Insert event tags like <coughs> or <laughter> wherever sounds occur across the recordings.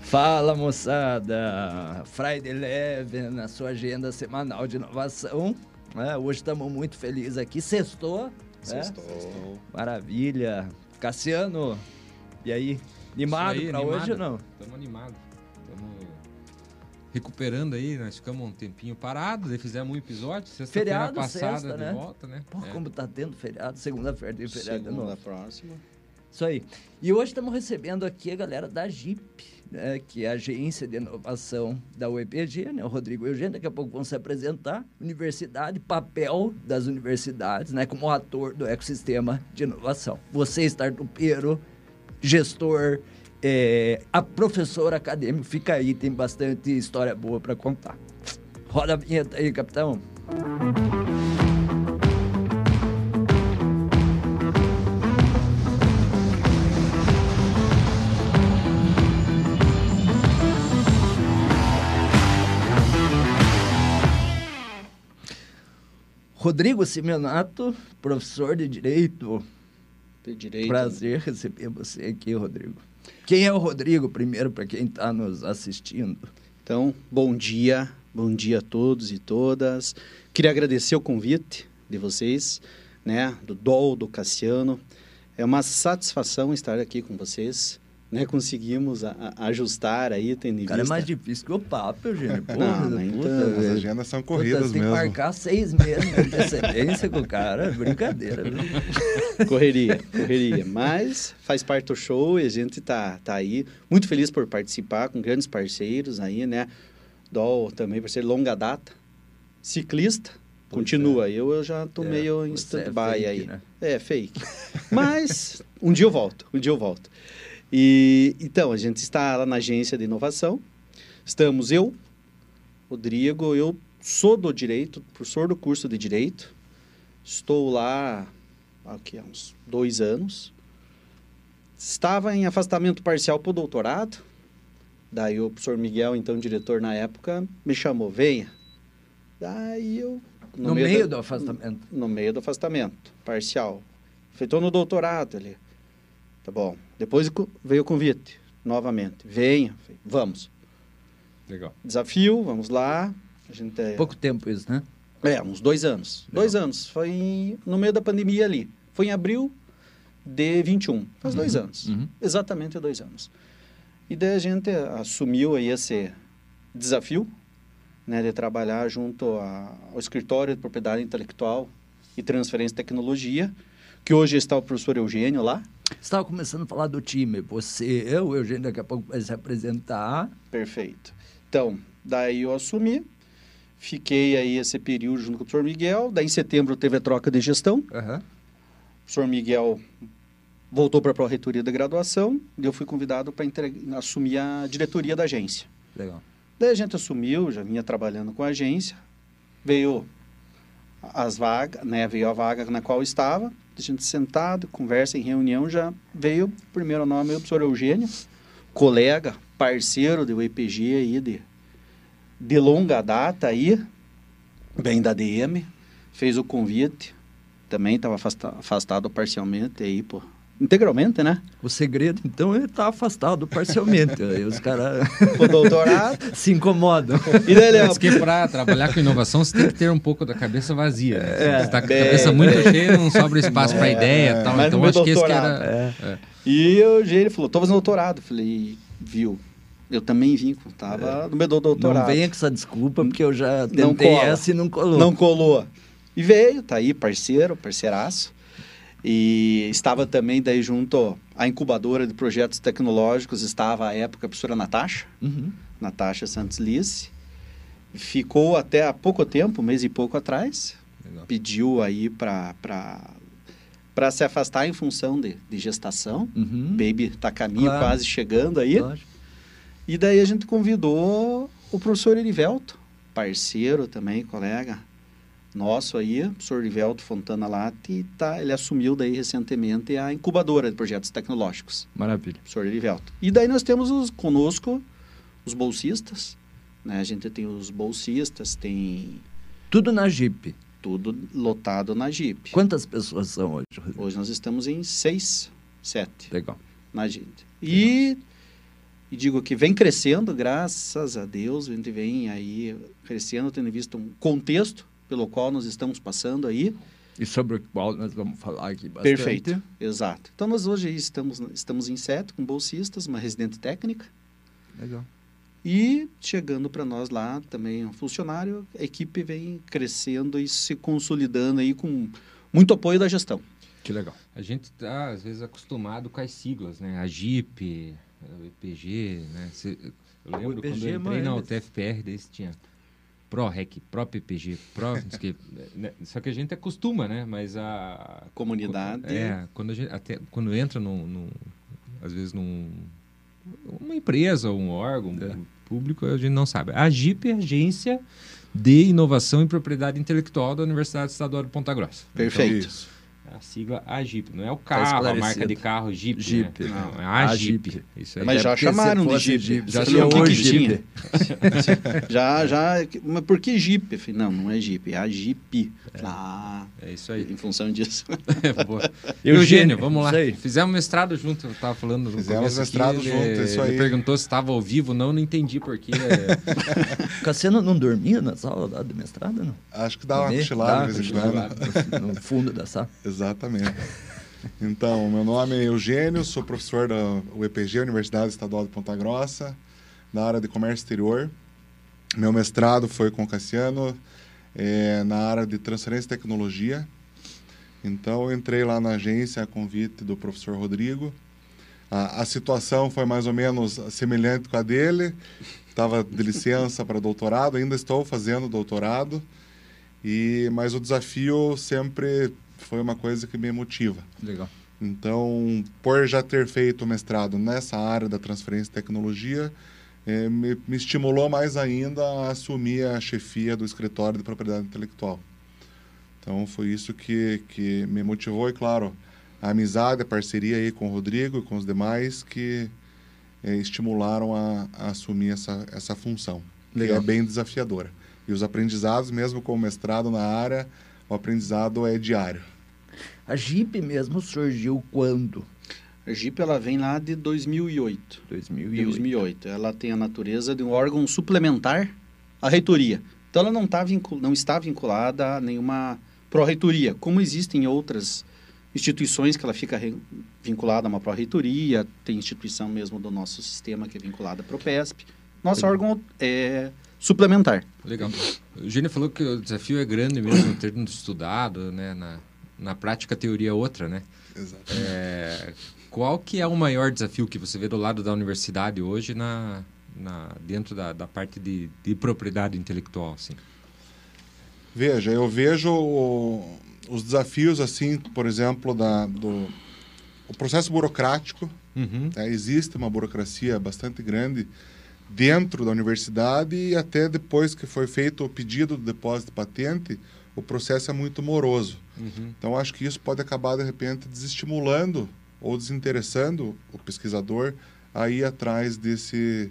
Fala moçada! Friday Eleven na sua agenda semanal de inovação. É, hoje estamos muito felizes aqui. Sextou. né? Sextou. Maravilha. Cassiano, e aí? Animado para animado. hoje ou não? Estamos animados. Estamos recuperando aí. Nós ficamos um tempinho parados, aí fizemos um episódio. Sexta-feira Feriado, passada sexta, de né? volta, né? Pô, É. como tá tendo feriado, segunda-feira tem feriado de Segunda próxima. Isso aí. E hoje estamos recebendo aqui a galera da JIP, né, que é a Agência de Inovação da UEPG, né, o Rodrigo e Eugênio, daqui a pouco vão se apresentar. Universidade, papel das universidades, né, como ator do ecossistema de inovação. Você, startupeiro, gestor, é, a professora acadêmico, fica aí, tem bastante história boa para contar. Roda a vinheta aí, capitão. Rodrigo Simeonato, professor de Direito. De direito. Prazer receber você aqui, Rodrigo. Quem é o Rodrigo, primeiro, para quem está nos assistindo? Então, bom dia. Bom dia a todos e todas. Queria agradecer o convite de vocês, né? Do Dol, do Cassiano. É uma satisfação estar aqui com vocês. Né? Conseguimos a- a- ajustar aí, tendo em cara é vista... mais difícil que o papo, Eugênio. <laughs> Porra, Não, nem puta, tanto. As agendas são Puta, corridas você tem que mesmo. marcar seis meses de antecedência com o cara. É Brincadeira, viu? <laughs> <laughs> Correria, correria. Mas faz parte do show e a gente tá, tá aí. Muito feliz por participar com grandes parceiros aí, né? Dol também, parceiro longa data. Ciclista, continua. Eu, eu já tô É, meio em é stand-by fake, aí. né? É, fake. Mas um dia eu volto, um dia eu volto. E então, a gente está lá na agência de inovação. Estamos eu, Rodrigo, eu sou do direito, professor do curso de direito. Estou lá aqui há uns dois anos. Estava em afastamento parcial para o doutorado. Daí o professor Miguel, então diretor na época, me chamou, venha. Daí eu... No, meio, da- do afastamento. no meio do afastamento parcial. Feitou no doutorado ali. Tá bom. Depois veio o convite, novamente. Venha, vamos. Legal. Desafio, vamos lá. A gente é, Pouco tempo isso, né? é uns dois anos. Dois anos. Foi em- no meio da pandemia ali. Foi em abril de 21. Faz dois anos. Uhum. Exatamente dois anos. E daí a gente assumiu aí esse desafio, né, de trabalhar junto a- ao escritório de propriedade intelectual e transferência de tecnologia, que hoje está o professor Eugênio lá. Você estava começando a falar do time. Você, eu, o Eugênio, daqui a pouco vai se apresentar. Perfeito. Então, daí eu assumi, fiquei aí esse período junto com o professor Miguel, daí em setembro teve a troca de gestão, Aham. o professor Miguel voltou para a pró-reitoria da graduação, e eu fui convidado para assumir a diretoria da agência. Legal. Daí a gente assumiu, já vinha trabalhando com a agência, veio as vagas, né, veio a vaga na qual estava, a gente sentado, conversa em reunião, já veio o primeiro nome, o professor Eugênio, colega, parceiro do IPG aí, de, de longa data aí, bem da DM, fez o convite, também estava afastado parcialmente aí, pô, integralmente, né, O segredo, então, é estar afastado parcialmente. <laughs> Aí os caras o doutorado, <laughs> se incomodam. e daí, Diz que para trabalhar com inovação, você tem que ter um pouco da cabeça vazia. Né? É, você está com a bem, cabeça muito cheia, não sobra espaço para É, ideia e tal. mas Então acho que esse que era. É. E o Eugênio falou, tô fazendo doutorado. Eu Falei, viu, eu também vim, tava no meu doutorado. Não venha com essa desculpa, porque eu já Não tentei essa e não colou. Não colou. E veio, tá aí, parceiro, parceiraço. E estava também daí junto à incubadora de projetos tecnológicos, estava à época a professora Natasha, Uhum. Natasha Santos Lice. Ficou até há pouco tempo, um mês e pouco atrás, Legal. pediu aí para para se afastar em função de, de gestação. Uhum. Baby tá a caminho, Claro. quase chegando aí. Lógico. E daí a gente convidou o professor Erivelto, parceiro também, colega nosso aí, o professor Erivelto Fontana Lati, e tá, ele assumiu daí recentemente a incubadora de projetos tecnológicos, Maravilha. professor Erivelto. E daí nós temos os, conosco os bolsistas, né? A gente tem os bolsistas, tem Tudo na Jeep. tudo lotado na Jeep. Quantas pessoas são hoje? Hoje nós estamos em seis, sete Legal. na gente. E e digo que vem crescendo, graças a Deus, a gente vem aí crescendo, tendo visto um contexto pelo qual nós estamos passando aí. E sobre o qual nós vamos falar aqui bastante. Perfeito, exato. Então nós hoje estamos, estamos em sete com bolsistas, uma residente técnica. Legal. E chegando para nós lá também um funcionário, a equipe vem crescendo e se consolidando aí com muito apoio da gestão. Que legal. A gente está, às vezes, acostumado com as siglas, né? A JIP, o EPG, né? Cê, eu lembro EPG, quando eu entrei mano, na UTFPR, você tinha ProRec, ProPPG, Pro... né? Só que a gente acostuma, né? Mas a... Comunidade. É, quando, a gente, até, quando entra num, num- às vezes num uma empresa ou um órgão É. público, a gente não sabe. A AGIP é a Agência de Inovação e Propriedade Intelectual da Universidade Estadual de Ponta Grossa. Perfeito. Isso. É a sigla AGIP. Não é o Tá carro, a esclarecido. marca de carro Jeep. né? Jeep. Não, é a AGIP. Jeep. Isso aí. Mas É já porque chamaram de fosse Jeep. Já o que hoje que? Jeep. <laughs> Já, já. Mas por que Jeep? Eu falei, Não, não é Jeep, é a Jeep. Ah, É isso aí. em função disso. <laughs> É, boa. <laughs> Eugênio, vamos lá. isso aí. Fizemos mestrado junto, eu tava falando no Fizemos mestrado aqui, junto, ele, isso ele aí. perguntou se estava ao vivo, não, não entendi porquê. Cassiano não dormia na sala lá do mestrado, não? Acho que dá uma cochilada Dá. No fundo da sala. Exatamente. Então, meu nome é Eugênio, sou professor da UEPG, Universidade Estadual de Ponta Grossa, na área de comércio exterior. Meu mestrado foi com o Cassiano eh, na área de transferência de tecnologia. Então, eu entrei lá na agência a convite do professor Rodrigo. A, a situação foi mais ou menos semelhante com a dele. Estava de licença para doutorado, ainda estou fazendo doutorado. E, mas o desafio sempre foi uma coisa que me motiva. Legal. Então, por já ter feito o mestrado nessa área da transferência de tecnologia, eh, me, me estimulou mais ainda a assumir a chefia do escritório de propriedade intelectual. Então, foi isso que, que me motivou e, claro, a amizade, a parceria aí com o Rodrigo e com os demais que eh, estimularam a, a assumir essa, essa função, Legal. que é bem desafiadora. E os aprendizados, mesmo com o mestrado na área, o aprendizado é diário. A Jeep mesmo surgiu quando? A Jeep ela vem lá de 2008. 2008. 2008. Ela tem a natureza de um órgão suplementar à reitoria. Então, ela não, tá vincul... não está vinculada a nenhuma pró-reitoria, como existem outras instituições que ela fica re- vinculada a uma pró-reitoria, tem instituição mesmo do nosso sistema que é vinculada à PROPESP. Nosso órgão é suplementar. Legal. O falou que o desafio é grande mesmo, tendo estudado, né? Na, na prática, a teoria é outra, né? Exato. É, qual que é o maior desafio que você vê do lado da universidade hoje na, na, dentro da, da parte de, de propriedade intelectual, assim? Veja, eu vejo o- os desafios, assim, por exemplo, da, do o processo burocrático. Uhum. né? Existe uma burocracia bastante grande dentro da universidade e até depois que foi feito o pedido do depósito de patente, o processo é muito moroso. Uhum. Então, acho que isso pode acabar, de repente, desestimulando ou desinteressando o pesquisador a ir atrás desse,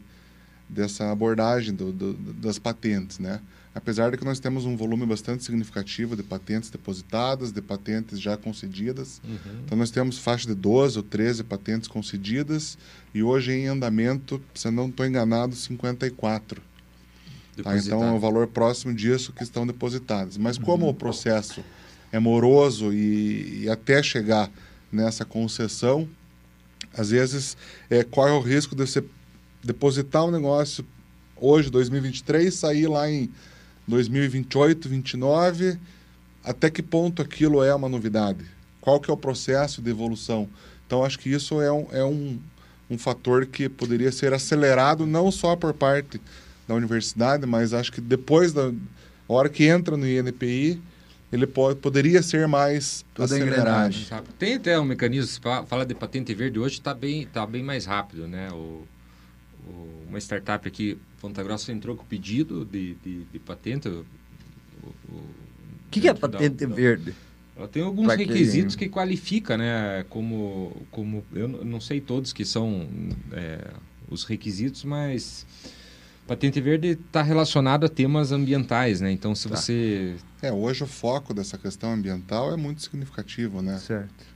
dessa abordagem do, do- das patentes, né? Apesar de que nós temos um volume bastante significativo de patentes depositadas, de patentes já concedidas. Uhum. Então, nós temos faixa de 12 ou 13 patentes concedidas e hoje em andamento, se eu não estou enganado, 54. Tá, então é o valor próximo disso que estão depositadas. Mas como o processo é moroso e, e até chegar nessa concessão, às vezes é, corre o risco de você depositar um negócio hoje, 2023, sair lá em 2028, 2029, até que ponto aquilo é uma novidade? Qual que é o processo de evolução? Então, acho que isso é um, é um, um fator que poderia ser acelerado não só por parte da universidade, mas acho que depois da hora que entra no INPI, ele pode, poderia ser mais Toda engrenagem. Tem até um mecanismo, fala de patente verde hoje, está bem, tá bem mais rápido, né? O, o- uma startup aqui, Ponta Grossa, entrou com pedido de, de, de patente. O O que, que é patente da- verde? Ela tem alguns Pra requisitos que qualifica, né? Como, como eu não sei todos que são é, os requisitos, mas patente verde está relacionado a temas ambientais, né? Então, se Tá. você É, hoje o foco dessa questão ambiental é muito significativo, né? Certo.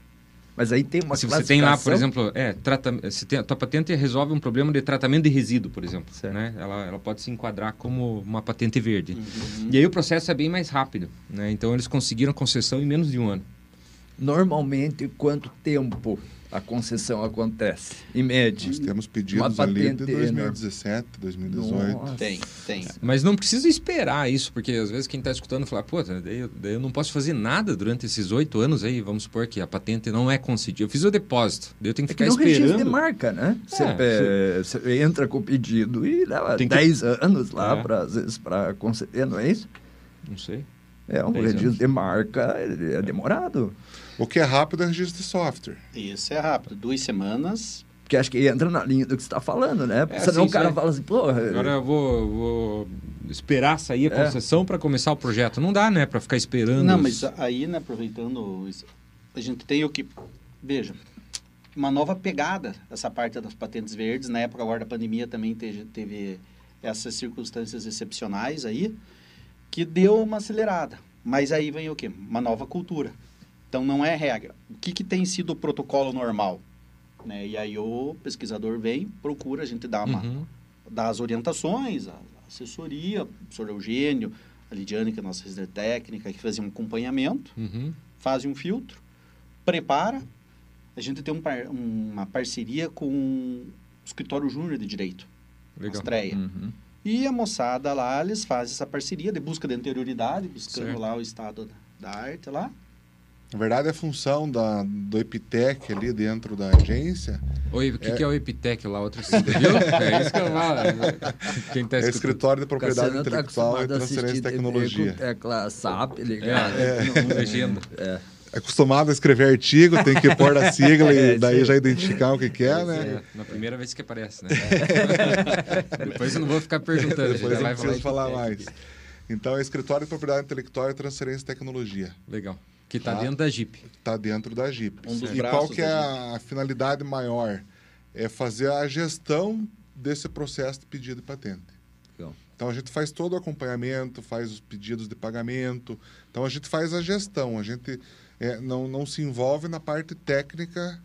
Mas aí tem uma Se você tem lá, por exemplo, é, trata, se tem, a tua patente resolve um problema de tratamento de resíduo, por exemplo, né? Ela, ela pode se enquadrar como uma patente verde. Uhum. E aí o processo é bem mais rápido, né? Então eles conseguiram concessão em menos de um ano. Normalmente, quanto tempo a concessão acontece, em média. Nós temos pedidos ali de 2017, 2018. Nossa. Tem, tem. Mas não precisa esperar isso, porque às vezes quem está escutando fala, pô, daí, daí, eu não posso fazer nada durante esses oito anos aí, vamos supor que a patente não é concedida. Eu fiz o depósito, daí eu tenho que é ficar que esperando. de marca, né? Você, é, você entra com o pedido e leva tem 10 que... anos lá, é. pra, às vezes, para conceder, não é isso? Não sei. É, um registro anos. de marca é demorado. O que é rápido é registro de software. Isso é rápido. Duas semanas. Porque acho que entra na linha do que você está falando, né? Porque é, senão sim, o cara fala assim, pô. Agora eu vou, vou esperar sair a é. concessão para começar o projeto. Não dá, né? Para ficar esperando. Não, os... mas aí, né, aproveitando, a gente tem o que. Veja, uma nova pegada essa parte das patentes verdes. Na época agora da pandemia também teve, teve essas circunstâncias excepcionais aí, que deu uma acelerada. Mas aí vem o quê? Uma nova cultura. Então, não é regra. O que, que tem sido o protocolo normal? Né? E aí o pesquisador vem, procura, a gente dá, uma, uhum. dá as orientações, a assessoria, o professor Eugênio, a Lidiane, que é a nossa residente técnica, que fazia um acompanhamento, uhum. faz um filtro, prepara. A gente tem um par, uma parceria com o escritório júnior de direito, Legal. Astreia. Uhum. E a moçada lá, eles fazem essa parceria de busca de anterioridade, buscando certo. lá o estado da arte lá. Na verdade, a função da, do Epitec ali dentro da agência. Oi, o que é, que é o Epitec lá? Outro viu? É isso que eu falo. Quem tá é escritório de propriedade tá intelectual e transferência de tecnologia. Tecla SAP ligado. É, é. legenda. É. É acostumado a escrever artigo, tem que pôr a <laughs> sigla é, e daí sim. já identificar o que, que é, né? É, na primeira vez que aparece, né? <laughs> Depois eu não vou ficar perguntando. Depois eu não preciso falar mais. Então, é escritório de propriedade intelectual e transferência de tecnologia. Legal. Que está tá dentro da Jeep. Está dentro da Jeep. Um e qual que é a finalidade maior? É fazer a gestão desse processo de pedido de patente. Legal. Então a gente faz todo o acompanhamento, faz os pedidos de pagamento. Então a gente faz a gestão. A gente é, não, não se envolve na parte técnica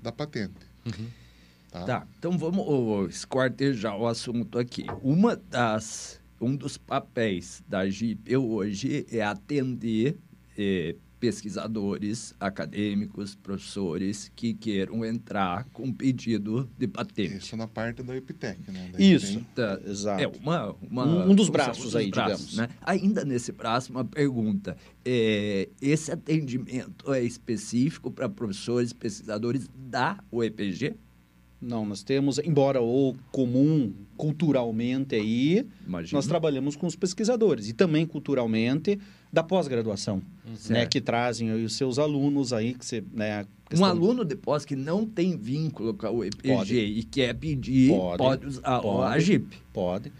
da patente. Uhum. Tá? tá? então vamos oh, esquartejar o assunto aqui. Uma das, um dos papéis da Jeep hoje é atender eh, pesquisadores, acadêmicos, professores que queiram entrar com pedido de patente. Isso na parte da Epitec, né? Da Isso, tá, exato. É uma, uma um, um dos braços um aí, braços, digamos. Né? Ainda nesse braço, uma pergunta. É, esse atendimento é específico para professores, pesquisadores da UEPG? Não, nós temos, embora o comum culturalmente aí, Imagina. nós trabalhamos com os pesquisadores e também culturalmente da pós-graduação, uhum. né, que trazem os seus alunos aí que você, né, questão... Um aluno de pós que não tem vínculo com o EPG pode. e quer pedir, pode, pode usar pode, a GIP. Pode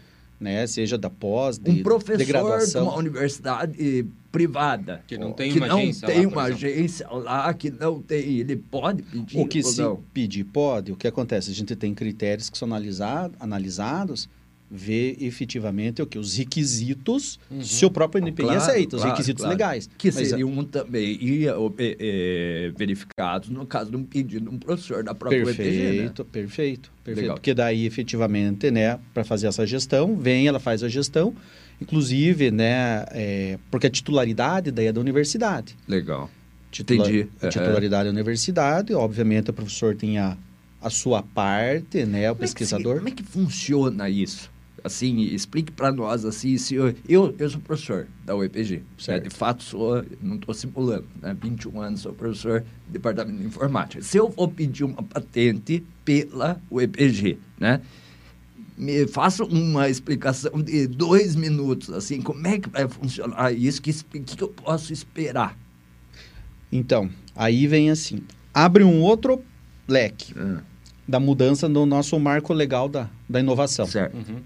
né? Seja da pós, de, um professor de graduação. de uma universidade privada que não tem que uma não agência tem lá, uma agência lá que não tem ele pode pedir o que se não? pedir pode o que acontece a gente tem critérios que são analisados analisados ver efetivamente o que os requisitos uhum. se o próprio NPI claro, aceita, os claro, requisitos claro. legais. Que Mas, seriam é também e, é, verificados no caso de um pedido de um professor da própria perfeito, EPG, né? Perfeito, perfeito. Porque daí, efetivamente, né, para fazer essa gestão, vem, ela faz a gestão, inclusive, né, é, porque a titularidade daí é da universidade. Legal. Titular, Entendi. A titularidade é da universidade, obviamente o professor tem a, a sua parte, né, o como pesquisador. É que, como é que funciona isso? Assim, explique para nós, assim, se eu, eu, eu sou professor da UEPG, né? de fato sou, não estou simulando, né? 21 anos sou professor do Departamento de Informática. Se eu for pedir uma patente pela UEPG, né? Me faça uma explicação de dois minutos, assim, como é que vai funcionar isso, que, que, que eu posso esperar? Então, aí vem assim, abre um outro leque. Ah. Da mudança no nosso marco legal da, da inovação. Certo. Uhum.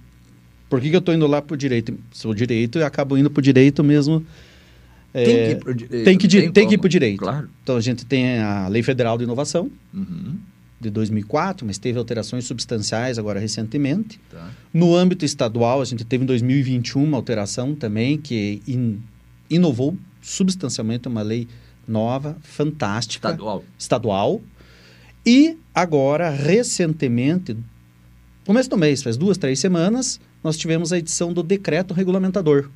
Por que, que eu estou indo lá para o direito? Sou direito e acabo indo para o direito mesmo. É, tem que ir para o direito. Tem que, tem tem que ir para o direito. Claro. Então a gente tem a Lei Federal de Inovação, uhum. de 2004, mas teve alterações substanciais agora recentemente. Tá. No âmbito estadual, a gente teve em 2021 uma alteração também que in, inovou substancialmente uma lei nova, fantástica. Estadual. Estadual. E agora, recentemente, começo do mês, faz duas, três semanas, nós tivemos a edição do decreto regulamentador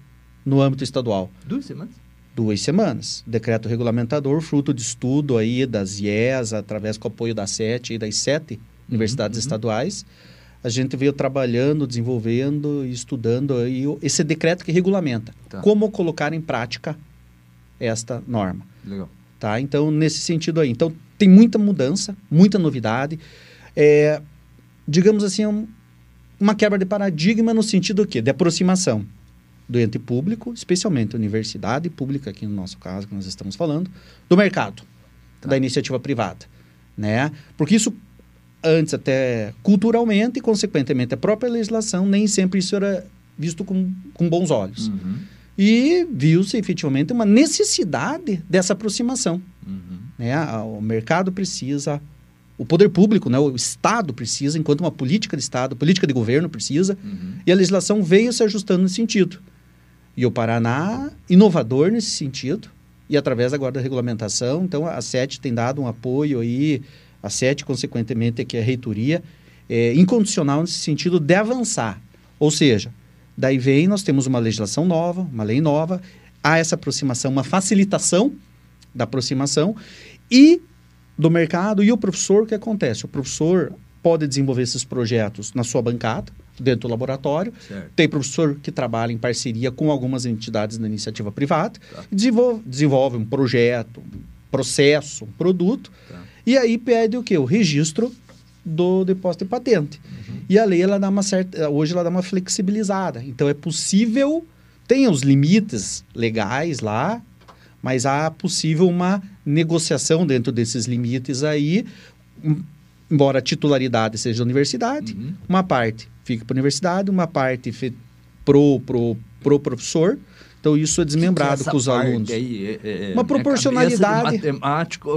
no âmbito estadual. Duas semanas? Duas semanas. Decreto regulamentador, fruto de estudo aí das IES, através com o apoio das sete e das sete universidades uhum. estaduais. A gente veio trabalhando, desenvolvendo e estudando aí esse decreto que regulamenta Tá. como colocar em prática esta norma. Legal. Tá? Então, nesse sentido aí. Então, tem muita mudança, muita novidade. É, digamos assim, um- uma quebra de paradigma no sentido quê? de aproximação do ente público, especialmente universidade pública, aqui no nosso caso, que nós estamos falando, do mercado, Tá. da iniciativa privada. Né? Porque isso, antes até culturalmente e, consequentemente, a própria legislação, nem sempre isso era visto com, com bons olhos. Uhum. E viu-se efetivamente uma necessidade dessa aproximação. Uhum. Né? O mercado precisa, o poder público, né? o Estado precisa, enquanto uma política de Estado, política de governo precisa, Uhum. e a legislação veio se ajustando nesse sentido. E o Paraná, inovador nesse sentido, e através agora da regulamentação, então a SET tem dado um apoio aí, a SET, consequentemente, que é a reitoria, é, incondicional nesse sentido de avançar. Ou seja, daí vem, nós temos uma legislação nova, uma lei nova, há essa aproximação, uma facilitação da aproximação, e do mercado e o professor, o que acontece? O professor pode desenvolver esses projetos na sua bancada, dentro do laboratório. Certo. Tem professor que trabalha em parceria com algumas entidades da iniciativa privada, Tá. desenvolve, desenvolve um projeto, um processo, um produto, Tá. e aí pede o quê? O registro do depósito de patente. E a lei, ela dá uma certa... Hoje, ela dá uma flexibilizada. Então, é possível... Tem os limites legais lá, mas há possível uma negociação dentro desses limites aí, em- embora a titularidade seja da universidade, Uhum. uma parte fica para a universidade, uma parte pro, pro, pro professor. Então, isso é desmembrado Que que é com os alunos. Aí, é- é- Uma minha proporcionalidade. matemático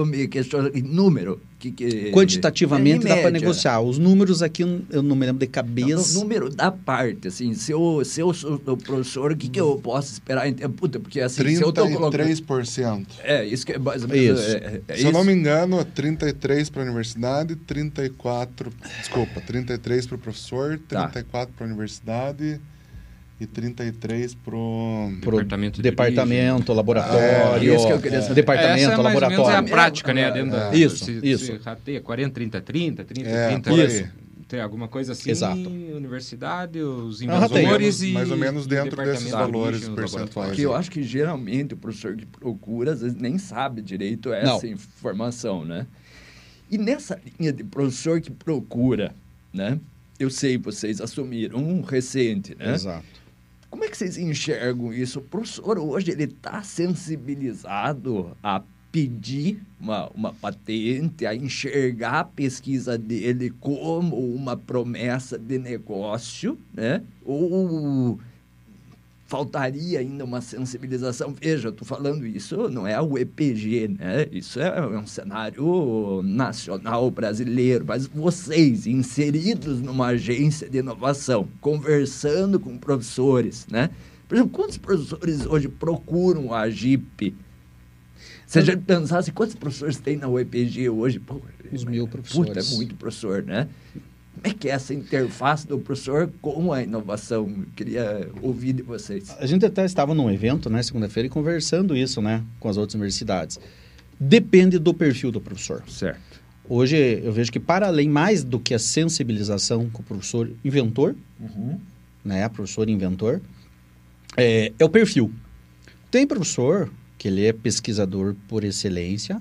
número. Que, que, Quantitativamente é, dá para negociar. Os números aqui eu não me lembro de Não, cabeça. no número da parte, assim, se eu, se eu sou o professor, o que, que eu posso esperar tempo? Puta, porque assim, se eu tô colocando... 33%. É, isso que é mais ou menos... Isso. É, é Se eu não isso. me engano, é 33 para a universidade, 34, desculpa, 33 para o professor, Tá. 34 para a universidade e 33 para o... Pro Departamento de departamento, laboratório. É, isso que eu queria saber. Departamento, Essa é mais ou menos laboratório. a prática, né? Dentro da, Isso, se, isso. Se rateia 40, 30, 30, 30, É, 30. por aí. Isso. Tem alguma coisa assim? Exato. Universidade, os É invasores e... Mais ou menos dentro desses de valores percentuais. laboratórios. Que eu acho que geralmente o professor que procura, às vezes, nem sabe direito essa Não. informação, né? E nessa linha de professor que procura, né? Eu sei, vocês assumiram um recente, né? Exato. Como é que vocês enxergam isso? O professor hoje ele está sensibilizado a pedir uma, uma patente, a enxergar a pesquisa dele como uma promessa de negócio, né? Ou faltaria ainda uma sensibilização? Veja, eu estou falando isso, não é o EPG, né? Isso é um cenário nacional brasileiro, mas vocês, inseridos numa agência de inovação, conversando com professores, né? Por exemplo, quantos professores hoje procuram a GIP? Se a gente pensasse quantos professores tem na UEPG hoje, pô, Uns mil Puta, professores. é muito professor, né? Como é que é essa interface do professor com a inovação? Eu queria ouvir de vocês. A gente até estava num evento, né, segunda-feira, e conversando isso, né, com as outras universidades. Depende do perfil do professor. Certo. Hoje eu vejo que para além mais do que a sensibilização com o professor inventor, né, professor inventor, é, é o perfil. Tem professor que ele é pesquisador por excelência,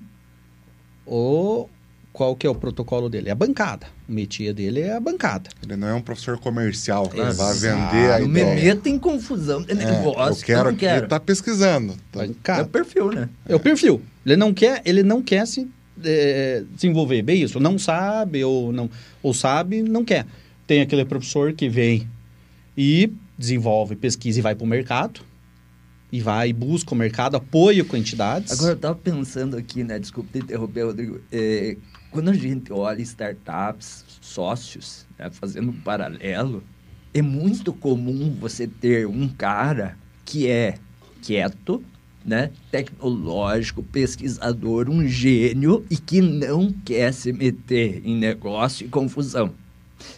ou qual que é o protocolo dele? É a bancada. O métier dele é a bancada. Ele não é um professor comercial que vai Exato. vender a Não me ideia. meta em confusão É, negócio. eu quero não aqui quero. tá pesquisando. Tá- É Bancada. o perfil, né? É o perfil. Ele não quer, ele não quer se é, desenvolver bem isso. Não sabe ou não ou sabe, não quer. Tem aquele professor que vem e desenvolve pesquisa e vai para o mercado e vai e busca o mercado, apoio com entidades. Agora, eu estava pensando aqui, né? Desculpa te interromper, Rodrigo. É, quando a gente olha startups, sócios, né, fazendo um paralelo, é muito comum você ter um cara que é quieto, né, tecnológico, pesquisador, um gênio e que não quer se meter em negócio e confusão.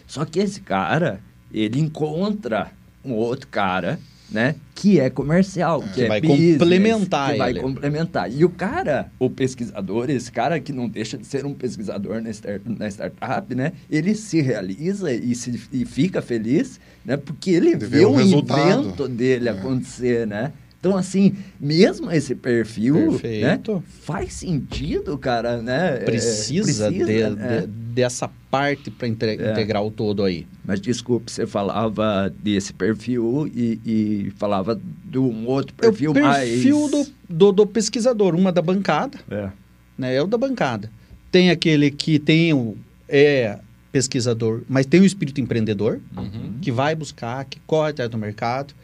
Só que esse cara, ele encontra um outro cara né? Que é comercial, que, que é vai business, complementar que vai ele. complementar. E o cara, o pesquisador, esse cara que não deixa de ser um pesquisador na, start, na startup, né? Ele se realiza e, se, e fica feliz, né? Porque ele vê o, o invento dele é. acontecer, né? Então, assim, mesmo esse perfil, né, faz sentido, cara, né? Precisa, é, precisa de, é. de, dessa parte para é. integrar o todo aí. Mas desculpe, você falava desse perfil e, e falava de um outro perfil, mais... o perfil mais... do, do, do, pesquisador, uma da bancada, é. né? É o da bancada. Tem aquele que tem o, é pesquisador, mas tem o espírito empreendedor, uhum. que vai buscar, que corre atrás do mercado,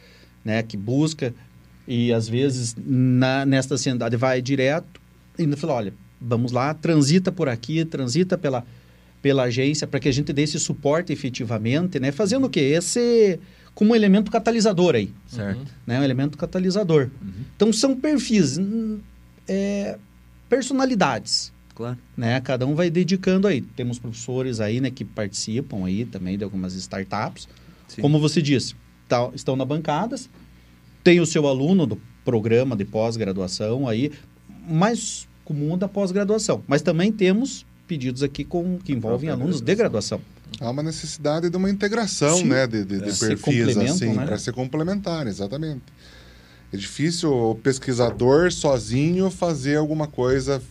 né? Que busca e às vezes na, nesta ansiedade vai direto e fala, olha, vamos lá, transita por aqui, transita pela, pela agência para que a gente dê esse suporte efetivamente, né? Fazendo o quê? Esse como um elemento catalisador aí. Certo. Né? Um elemento catalisador. Uhum. Então são perfis, é, personalidades. Claro. Né? Cada um vai dedicando aí. Temos professores aí, né, que participam aí também de algumas startups. Sim. Como você disse, tá, estão na bancadas, tem o seu aluno do programa de pós-graduação aí, mais comum da pós-graduação. Mas também temos pedidos aqui com, que envolvem alunos de graduação. Há uma necessidade de uma integração Sim. né, de, de, de é. perfis assim, né? para ser complementar, exatamente. É difícil o pesquisador sozinho fazer alguma coisa,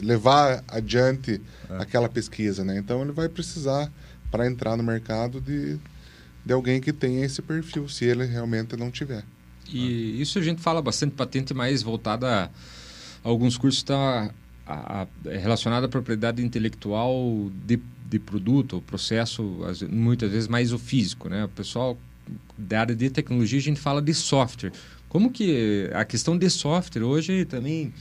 levar adiante é. aquela pesquisa, né? Então ele vai precisar, para entrar no mercado, de, de alguém que tenha esse perfil, se ele realmente não tiver. E isso a gente fala bastante patente mais voltada a, alguns cursos está relacionado à propriedade intelectual de, de produto, o processo, muitas vezes mais o físico, né? O pessoal da área de tecnologia a gente fala de software. Como que a questão de software hoje também,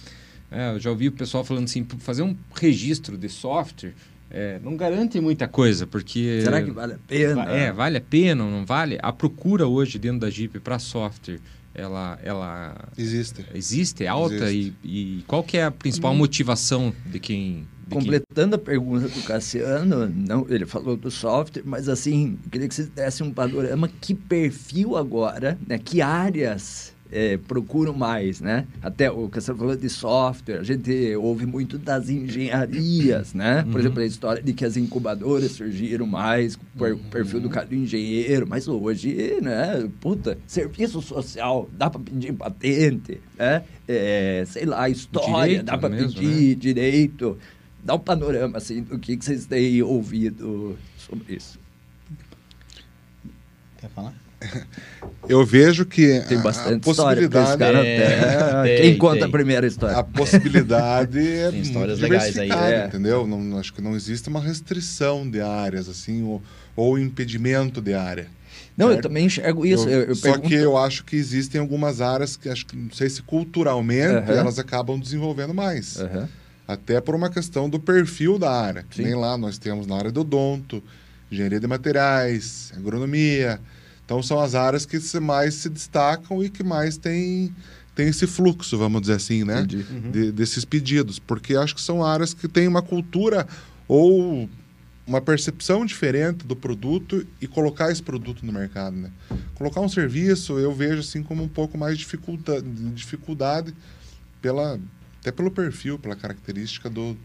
é, eu já ouvi o pessoal falando assim, fazer um registro de software é, não garante muita coisa, porque... Será que vale a pena? É, vale a pena ou não vale? A procura hoje dentro da Jeep para software ela, ela existe, existe é alta existe. E, e qual que é a principal motivação de quem de completando quem... a pergunta do Cassiano, não, ele falou do software, mas assim, queria que você desse um panorama que perfil agora, né, que áreas é, procuram mais, né? Até o que você falou de software, a gente ouve muito das engenharias, né? Por uhum. exemplo, a história de que as incubadoras surgiram mais com o perfil do do engenheiro, mas hoje, né? Puta, serviço social, dá para pedir patente, né? É, sei lá, história, direito dá para pedir né? direito. Dá um panorama, assim, do que, que vocês têm ouvido sobre isso. Quer falar? <laughs> Eu vejo que tem bastante a possibilidade história, é, quem tem, conta tem. a primeira história? A possibilidade <laughs> é tem histórias legais aí é. entendeu? Não, acho que não existe uma restrição de áreas assim ou, ou impedimento de área. Não certo? eu também enxergo isso. Eu, eu, só pergunto... que eu acho que existem algumas áreas que acho que não sei se culturalmente elas acabam desenvolvendo mais. Até por uma questão do perfil da área nem lá nós temos na área do odonto engenharia de materiais agronomia então são as áreas que mais se destacam e que mais tem, tem esse fluxo, vamos dizer assim, né? Uhum. De, desses pedidos. Porque acho que são áreas que têm uma cultura ou uma percepção diferente do produto e colocar esse produto no mercado, né? Colocar um serviço eu vejo assim como um pouco mais dificulta, dificuldade pela até pelo perfil, pela característica do,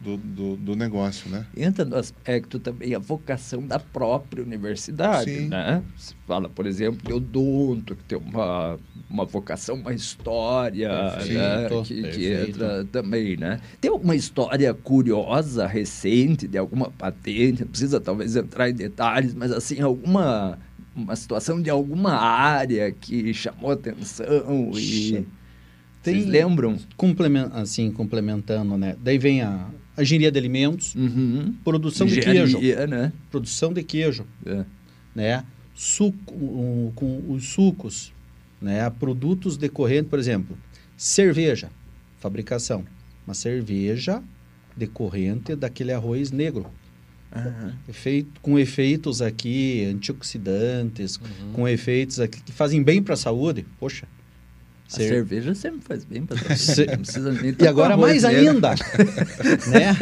do, do, do, negócio, né? Entra no aspecto também a vocação da própria universidade, Sim. né? Você fala, por exemplo, de odonto, que tem uma, uma vocação, uma história, né? que, que, entra também, né? Tem alguma história curiosa, recente, de alguma patente, não precisa talvez entrar em detalhes, mas assim, alguma uma situação de alguma área que chamou atenção e... Tem, Vocês lembram? Complement, assim, complementando, né? Daí vem a engenharia de alimentos, uhum. produção engenharia, de queijo. Né? Produção de queijo. É. Né? Suco, um, com os sucos, né? produtos decorrentes, por exemplo, cerveja, fabricação. Uma cerveja decorrente daquele arroz negro. Uhum. Efeito, com efeitos aqui antioxidantes, uhum. com efeitos aqui que fazem bem para a saúde. Poxa, A cerveja sempre faz bem para <laughs> nem E agora mais ainda, <laughs> né?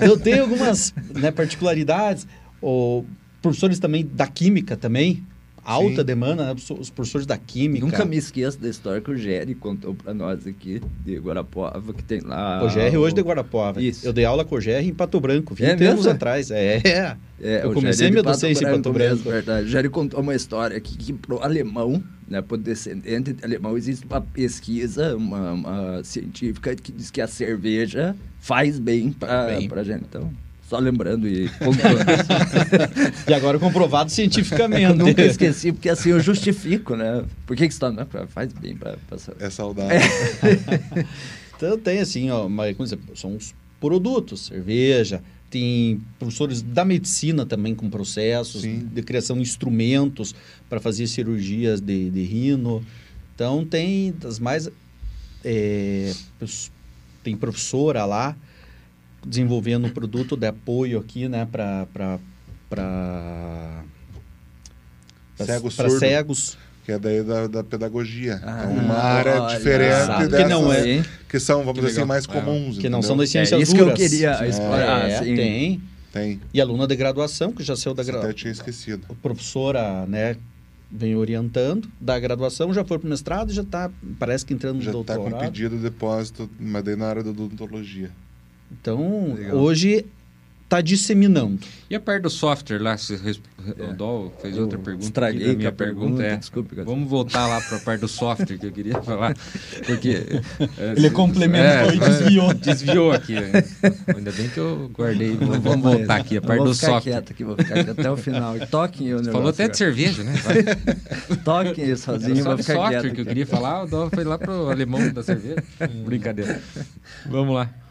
Eu tenho algumas né, particularidades. O professores também da química também, alta Sim. demanda, né? Os professores da química. Nunca me esqueço da história que o Géry contou para nós aqui de Guarapuava, que tem lá. O Géry hoje de Guarapuava. Isso. Eu dei aula com o Géry em Pato Branco, 20 é anos atrás. É. é eu comecei minha docência em Pato Branco. Mesmo, verdade. O Géry contou uma história aqui que pro alemão, né, o descendente de alemão, existe uma pesquisa, uma, uma, científica que diz que a cerveja faz bem para a gente. Então, só lembrando e <laughs> E agora comprovado cientificamente. Eu nunca esqueci, porque assim eu justifico, né? Por que, que você está... Faz bem para. É saudável. É. <laughs> então tem assim, ó, mas, são os produtos, cerveja, tem professores da medicina também com processos Sim. de criação de instrumentos para fazer cirurgias de, de rino. Então tem das mais... É, tem professora lá desenvolvendo um produto de apoio aqui, né, para para cegos, cegos que é daí da, da pedagogia. Ah, é uma área diferente dessas, que não é que são, vamos dizer assim, mais comuns. Que não são das ciências é isso duras. que eu queria explorar. É, assim. Tem. Tem. E aluna de graduação, que já saiu da graduação. Até tinha esquecido. A professora, né, vem orientando da graduação, já foi para o mestrado e já está, parece que entrando no já doutorado. Já está com pedido de depósito, mas daí na área da odontologia. Então, Legal. hoje está disseminando. E a parte do software lá, se é. o Dol fez outra pergunta. Estraguei a minha pergunta, pergunta é. Desculpe, vamos voltar lá para a parte do software que eu queria <laughs> falar, porque é, ele complementou é, e desviou. <laughs> Desviou aqui. Ainda bem que eu guardei. Vamos voltar aqui a parte do software. Quieto aqui, vou ficar aqui até o final. Toquem o negócio. Falou até de cerveja, né? <laughs> Toquem sozinho, vou ficar software quieto. que eu queria falar, o Dol foi lá pro alemão da cerveja. Brincadeira. Vamos lá.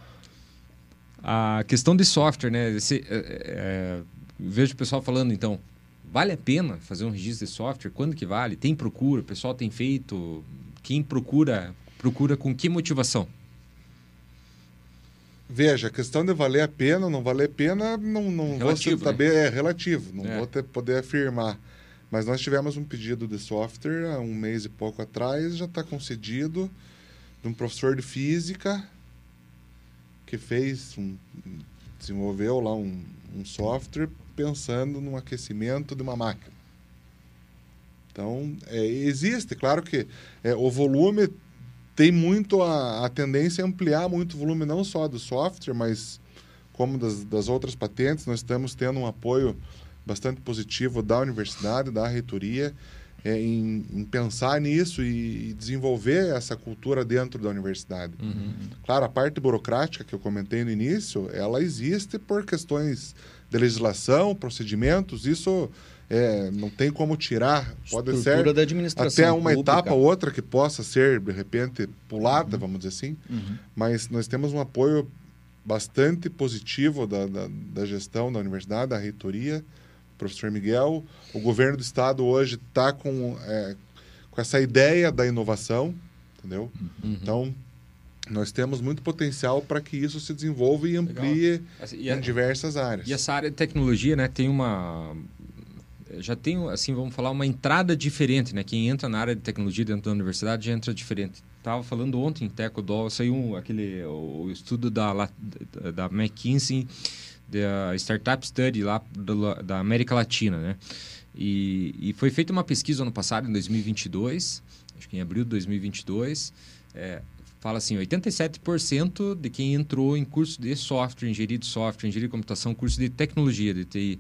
A questão de software, né? Esse, é, é, vejo o pessoal falando, então, vale a pena fazer um registro de software? Quando que vale? Tem procura? O pessoal tem feito? Quem procura, procura com que motivação? Veja, a questão de valer a pena ou não valer a pena, não, não relativo, vou saber, né? é relativo, não é. vou ter, poder afirmar. Mas nós tivemos um pedido de software há um mês e pouco atrás, já está concedido, de um professor de física, que fez, um, desenvolveu lá um, um software pensando no aquecimento de uma máquina. Então, é, existe, claro que é, o volume tem muito a, a, tendência a ampliar muito o volume, não só do software, mas como das, das outras patentes, nós estamos tendo um apoio bastante positivo da universidade, da reitoria, é, em, em, pensar nisso e, desenvolver essa cultura dentro da universidade. Uhum. Claro, a parte burocrática que eu comentei no início, ela existe por questões de legislação, procedimentos, isso é, não tem como tirar. Pode Estrutura ser da administração até uma pública. etapa ou outra que possa ser, de repente, pulada, uhum. vamos dizer assim, uhum. mas nós temos um apoio bastante positivo da, da, da gestão da universidade, da reitoria, professor Miguel. O governo do estado hoje está com, é, com essa ideia da inovação, entendeu? Uhum. Então, nós temos muito potencial para que isso se desenvolva e amplie assim, e a, em diversas áreas. E essa área de tecnologia, né, tem uma já tem assim vamos falar uma entrada diferente, né? Quem entra na área de tecnologia dentro da universidade já entra diferente. Tava falando ontem, Teco Doll, saiu um, aquele o estudo da da McKinsey da Startup Study lá do, da América Latina, né? E, e, foi feita uma pesquisa ano passado, em 2022, acho que em abril de 2022, é, fala assim, 87% de quem entrou em curso de software, engenharia de software, engenharia de computação, curso de tecnologia de TI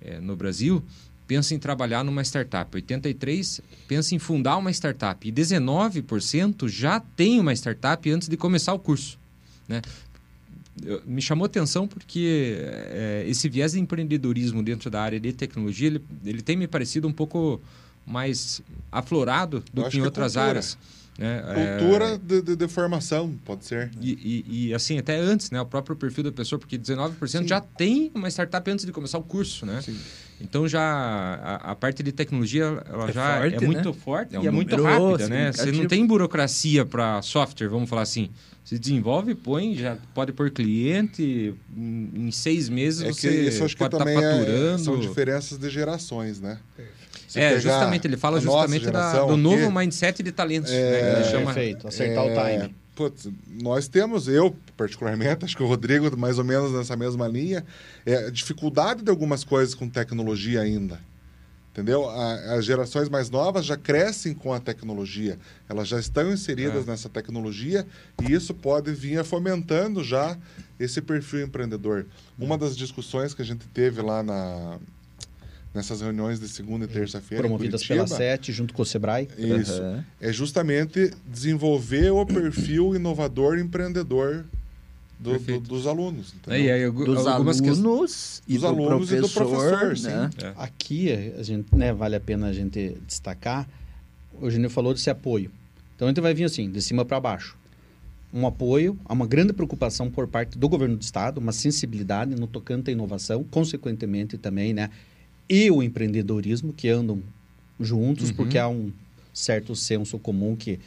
é, no Brasil, pensa em trabalhar numa startup. 83% pensa em fundar uma startup. E 19% já tem uma startup antes de começar o curso. Né? Me chamou atenção porque é, esse viés de empreendedorismo dentro da área de tecnologia, ele, ele tem me parecido um pouco mais aflorado do que em é outras áreas. Né? Cultura é... de, de, de, formação, pode ser. E, e, e, assim, até antes, né? O próprio perfil da pessoa, porque 19% Sim. já tem uma startup antes de começar o curso, né? Sim. Então já a, a, parte de tecnologia ela é já é forte, é muito né? forte é e é muito rápida, né? Você não tem burocracia para software, vamos falar assim. Se desenvolve, põe, já pode pôr cliente, em seis meses é você isso acho pode estar tá faturando. É, são diferenças de gerações, né? Você é, justamente, ele fala justamente da, do novo mindset de talentos. É, né, chama... Perfeito, acertar é, o time. Putz, nós temos, eu particularmente, <laughs> acho que o Rodrigo mais ou menos nessa mesma linha, é dificuldade de algumas coisas com tecnologia ainda. Entendeu? A, as gerações mais novas já crescem com a tecnologia, elas já estão inseridas é. nessa tecnologia e isso pode vir fomentando já esse perfil empreendedor. Uma das discussões que a gente teve lá na, nessas reuniões de segunda e terça-feira. Promovidas pela SET, junto com o Sebrae. Isso. Uhum. É justamente desenvolver o perfil inovador empreendedor do, do, dos alunos. É, aí, dos alunos, e, dos do alunos e do professor. Né? É. Aqui, a gente, né, vale a pena a gente destacar, o Júnior falou desse apoio. Então, a gente vai vir assim, de cima para baixo. Um apoio, há uma grande preocupação por parte do governo do Estado, uma sensibilidade no tocante à inovação, consequentemente também, né, e o empreendedorismo, que andam juntos, uhum. porque há um certo senso comum que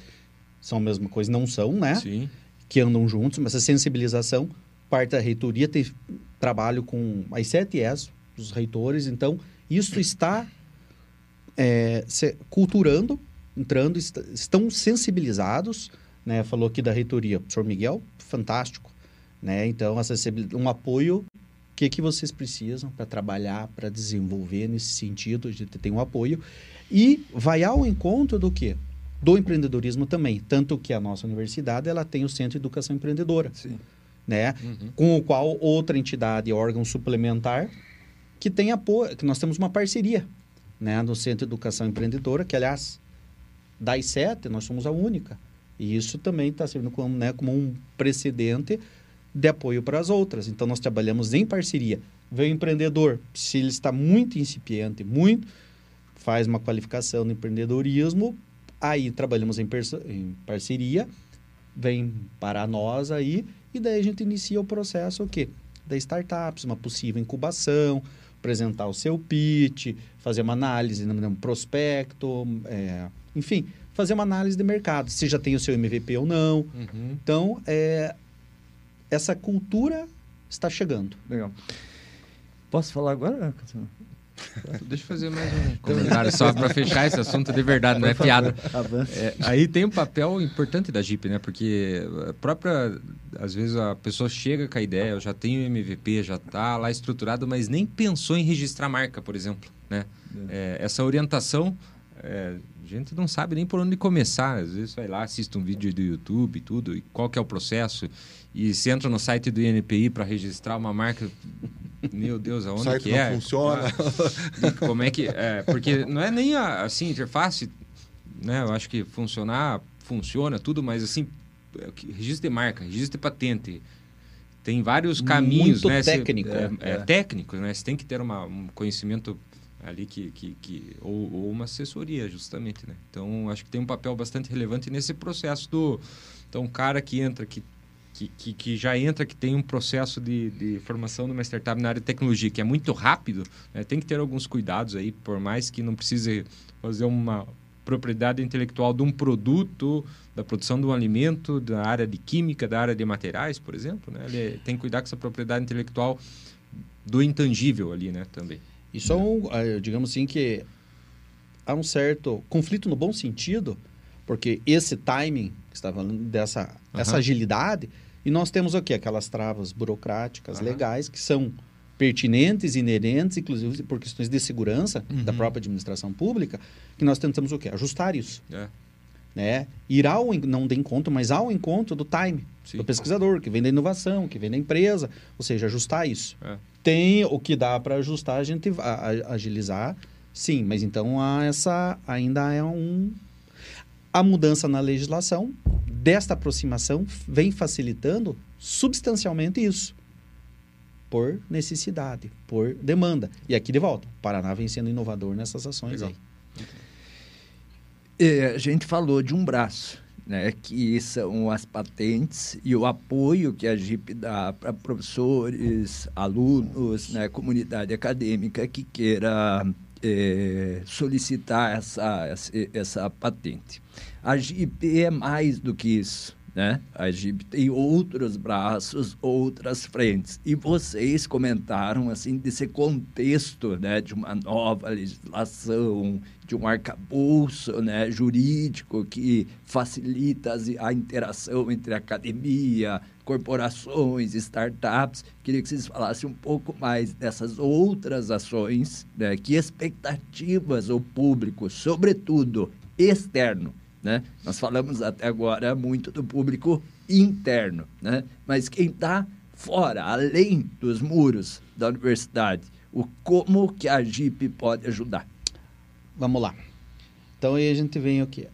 são a mesma coisa, não são, né? Sim. Que andam juntos, mas essa sensibilização, parte da reitoria tem trabalho com as sete ES, os reitores, então isso está é, se, culturando, entrando, est estão sensibilizados, né? Falou aqui da reitoria, o professor Miguel, fantástico, né? Então, um apoio que, que vocês precisam para trabalhar, para desenvolver nesse sentido de ter um apoio. E vai ao encontro do quê? Do empreendedorismo também. Tanto que a nossa universidade ela tem o Centro de Educação Empreendedora. Sim. Né? Uhum. Com o qual outra entidade, órgão suplementar, que tem apoio, que nós temos uma parceria né? no Centro de Educação Empreendedora, que, aliás, das sete, nós somos a única. E isso também está servindo como, né, como um precedente de apoio para as outras. Então, nós trabalhamos em parceria. Vem o empreendedor, se ele está muito incipiente, muito, faz uma qualificação no empreendedorismo, aí trabalhamos em, em parceria, vem para nós aí, e daí a gente inicia o processo o quê? Da startups, uma possível incubação, apresentar o seu pitch, fazer uma análise no prospecto, é, enfim, fazer uma análise de mercado, se já tem o seu MVP ou não. Uhum. Então, é, essa cultura está chegando. Legal. Posso falar agora? Deixa eu fazer mais um comentário só para fechar esse assunto de verdade, não é piada. É, aí tem um papel importante da Jeep, né? Porque a própria, às vezes a pessoa chega com a ideia, eu já tenho MVP, já está lá estruturado, mas nem pensou em registrar marca, por exemplo, né? É, essa orientação, é, a gente não sabe nem por onde começar. Às vezes vai lá, assiste um vídeo do YouTube e tudo, e qual que é o processo e se entra no site do INPI para registrar uma marca, meu Deus, aonde o site que não é? funciona. Ah, como é que é? Porque não é nem a assim interface, né? Eu acho que funcionar funciona tudo, mas assim, é registro de marca, registro de patente, tem vários caminhos, Muito né? técnico, é, é, é, técnico, né? Você tem que ter uma, um conhecimento ali que, que, que ou, ou, uma assessoria justamente, né? Então acho que tem um papel bastante relevante nesse processo do então o cara que entra que que, que, que, já entra, que tem um processo de, de formação numa startup na área de tecnologia, que é muito rápido, né? tem que ter alguns cuidados aí, por mais que não precise fazer uma propriedade intelectual de um produto, da produção de um alimento, da área de química, da área de materiais, por exemplo, né? Ele tem que cuidar com essa propriedade intelectual do intangível ali, né, também. Isso é um, eh, digamos assim, que há um certo conflito no bom sentido, porque esse timing, que está falando dessa uhum. essa agilidade, e nós temos aqui aquelas travas burocráticas, uhum. legais, que são pertinentes, inerentes, inclusive por questões de segurança uhum. da própria administração pública, que nós tentamos o quê? Ajustar isso. É. Né? Ir ao, não de encontro, mas ao encontro do time, Sim. do pesquisador, que vem da inovação, que vem da empresa, ou seja, ajustar isso. É. Tem o que dá para ajustar, a gente a, a, agilizar, sim, mas então há essa ainda é um a mudança na legislação desta aproximação vem facilitando substancialmente isso. Por necessidade, por demanda. E aqui de volta, o Paraná vem sendo inovador nessas ações Legal. aí. É, a gente falou de um braço né, que são as patentes e o apoio que a GIP dá para professores, alunos, né, comunidade acadêmica que queira é, solicitar essa, essa, patente. A GIP é mais do que isso. Né? A GIP tem outros braços, outras frentes. E vocês comentaram assim desse contexto né, de uma nova legislação, de um arcabouço né, jurídico que facilita a interação entre academia, corporações, startups. Queria que vocês falassem um pouco mais dessas outras ações, né, que expectativas o público, sobretudo externo, né? Nós falamos até agora muito do público interno, né? mas quem está fora, além dos muros da universidade, o como que a GIP pode ajudar? Vamos lá. Então aí a gente vem o quê?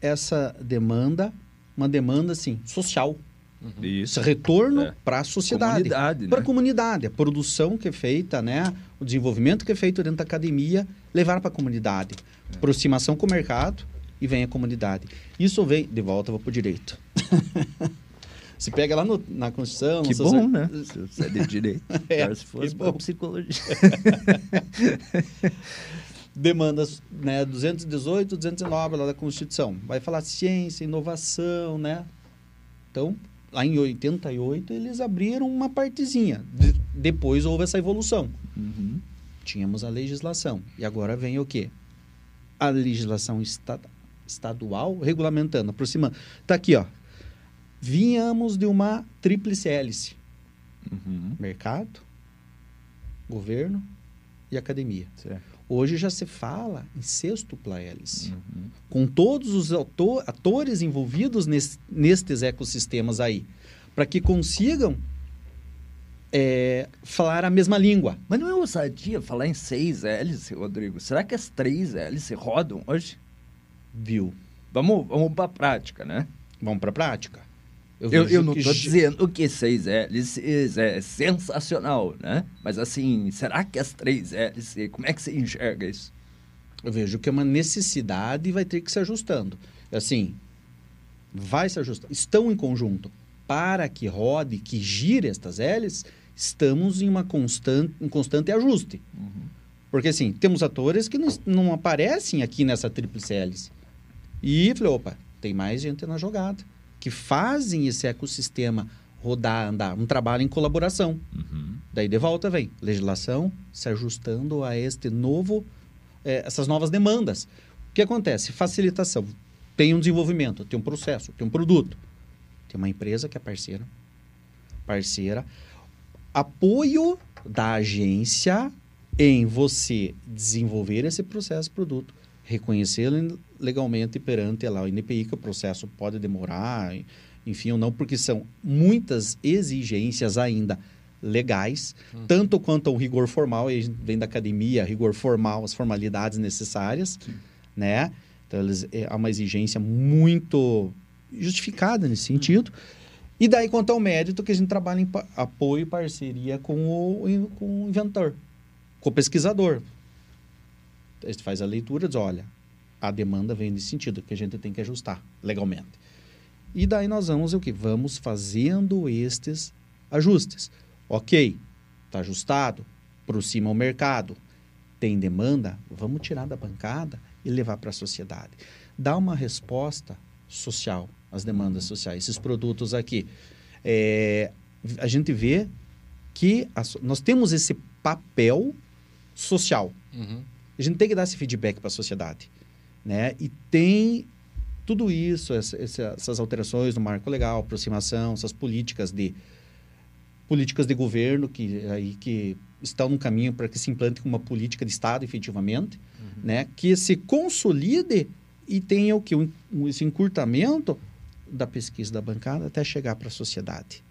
Essa demanda, uma demanda assim, social. Uhum. Isso. Esse retorno é. para a sociedade, para a né? comunidade, a produção que é feita, né, o desenvolvimento que é feito dentro da academia, levar para a comunidade, é. aproximação com o mercado, e vem a comunidade. Isso vem. De volta, vou para o direito. <laughs> Se pega lá no, na Constituição. Que bom, né? Se é de direito. <laughs> é, se fosse para psicologia. <laughs> Demandas, né? 218, 219 lá da Constituição. Vai falar ciência, inovação, né? Então, lá em 88, eles abriram uma partezinha. De, depois houve essa evolução. Uhum. Tínhamos a legislação. E agora vem o quê? A legislação estatal estadual regulamentando, aproximando. Está aqui, ó. Vinhamos de uma tríplice hélice. Uhum. Mercado, governo e academia. Certo. Hoje já se fala em sextupla hélice. Uhum. Com todos os atores envolvidos nesse, nestes ecossistemas aí. Para que consigam é, falar a mesma língua. Mas não é ousadia falar em seis hélices, Rodrigo? Será que as três hélices rodam hoje? viu. Vamos, vamos para a prática, né? Vamos para a prática. Eu, eu, eu não estou que... dizendo que seis hélices é sensacional, né? Mas assim, será que as três hélices, como é que você enxerga isso? Eu vejo que é uma necessidade e vai ter que se ajustando. Assim, vai se ajustar. Estão em conjunto. Para que rode, que gire estas hélices, estamos em uma constante, um constante ajuste. Uhum. Porque, assim, temos atores que não, não aparecem aqui nessa tríplice hélice. E falei, opa, tem mais gente na jogada que fazem esse ecossistema rodar, andar, um trabalho em colaboração. Uhum. Daí de volta vem legislação se ajustando a este novo, é, essas novas demandas. O que acontece? Facilitação. Tem um desenvolvimento, tem um processo, tem um produto. Tem uma empresa que é parceira. Parceira. Apoio da agência em você desenvolver esse processo, produto, reconhecê-lo legalmente perante lá, o INPI, que o processo pode demorar, enfim, ou não, porque são muitas exigências ainda legais, uhum. tanto quanto ao rigor formal, e a gente vem da academia, rigor formal, as formalidades necessárias, Sim. né? Então, eles, é, há uma exigência muito justificada nesse uhum. sentido. E daí, quanto ao mérito, que a gente trabalha em apoio e parceria com o, com o inventor, com o pesquisador. A gente faz a leitura e diz, olha, a demanda vem nesse sentido, que a gente tem que ajustar legalmente. E daí nós vamos o que? Vamos fazendo estes ajustes. Ok, está ajustado, aproxima o mercado, tem demanda, vamos tirar da bancada e levar para a sociedade. Dá uma resposta social às demandas sociais. Esses produtos aqui, é, a gente vê que a, nós temos esse papel social. Uhum. A gente tem que dar esse feedback para a sociedade. Né? E tem tudo isso, essa, essas alterações no marco legal, aproximação, essas políticas de políticas de governo que aí que estão no caminho para que se implante uma política de Estado efetivamente, uhum. né? Que se consolide e tenha o que um, esse encurtamento da pesquisa da bancada até chegar para a sociedade.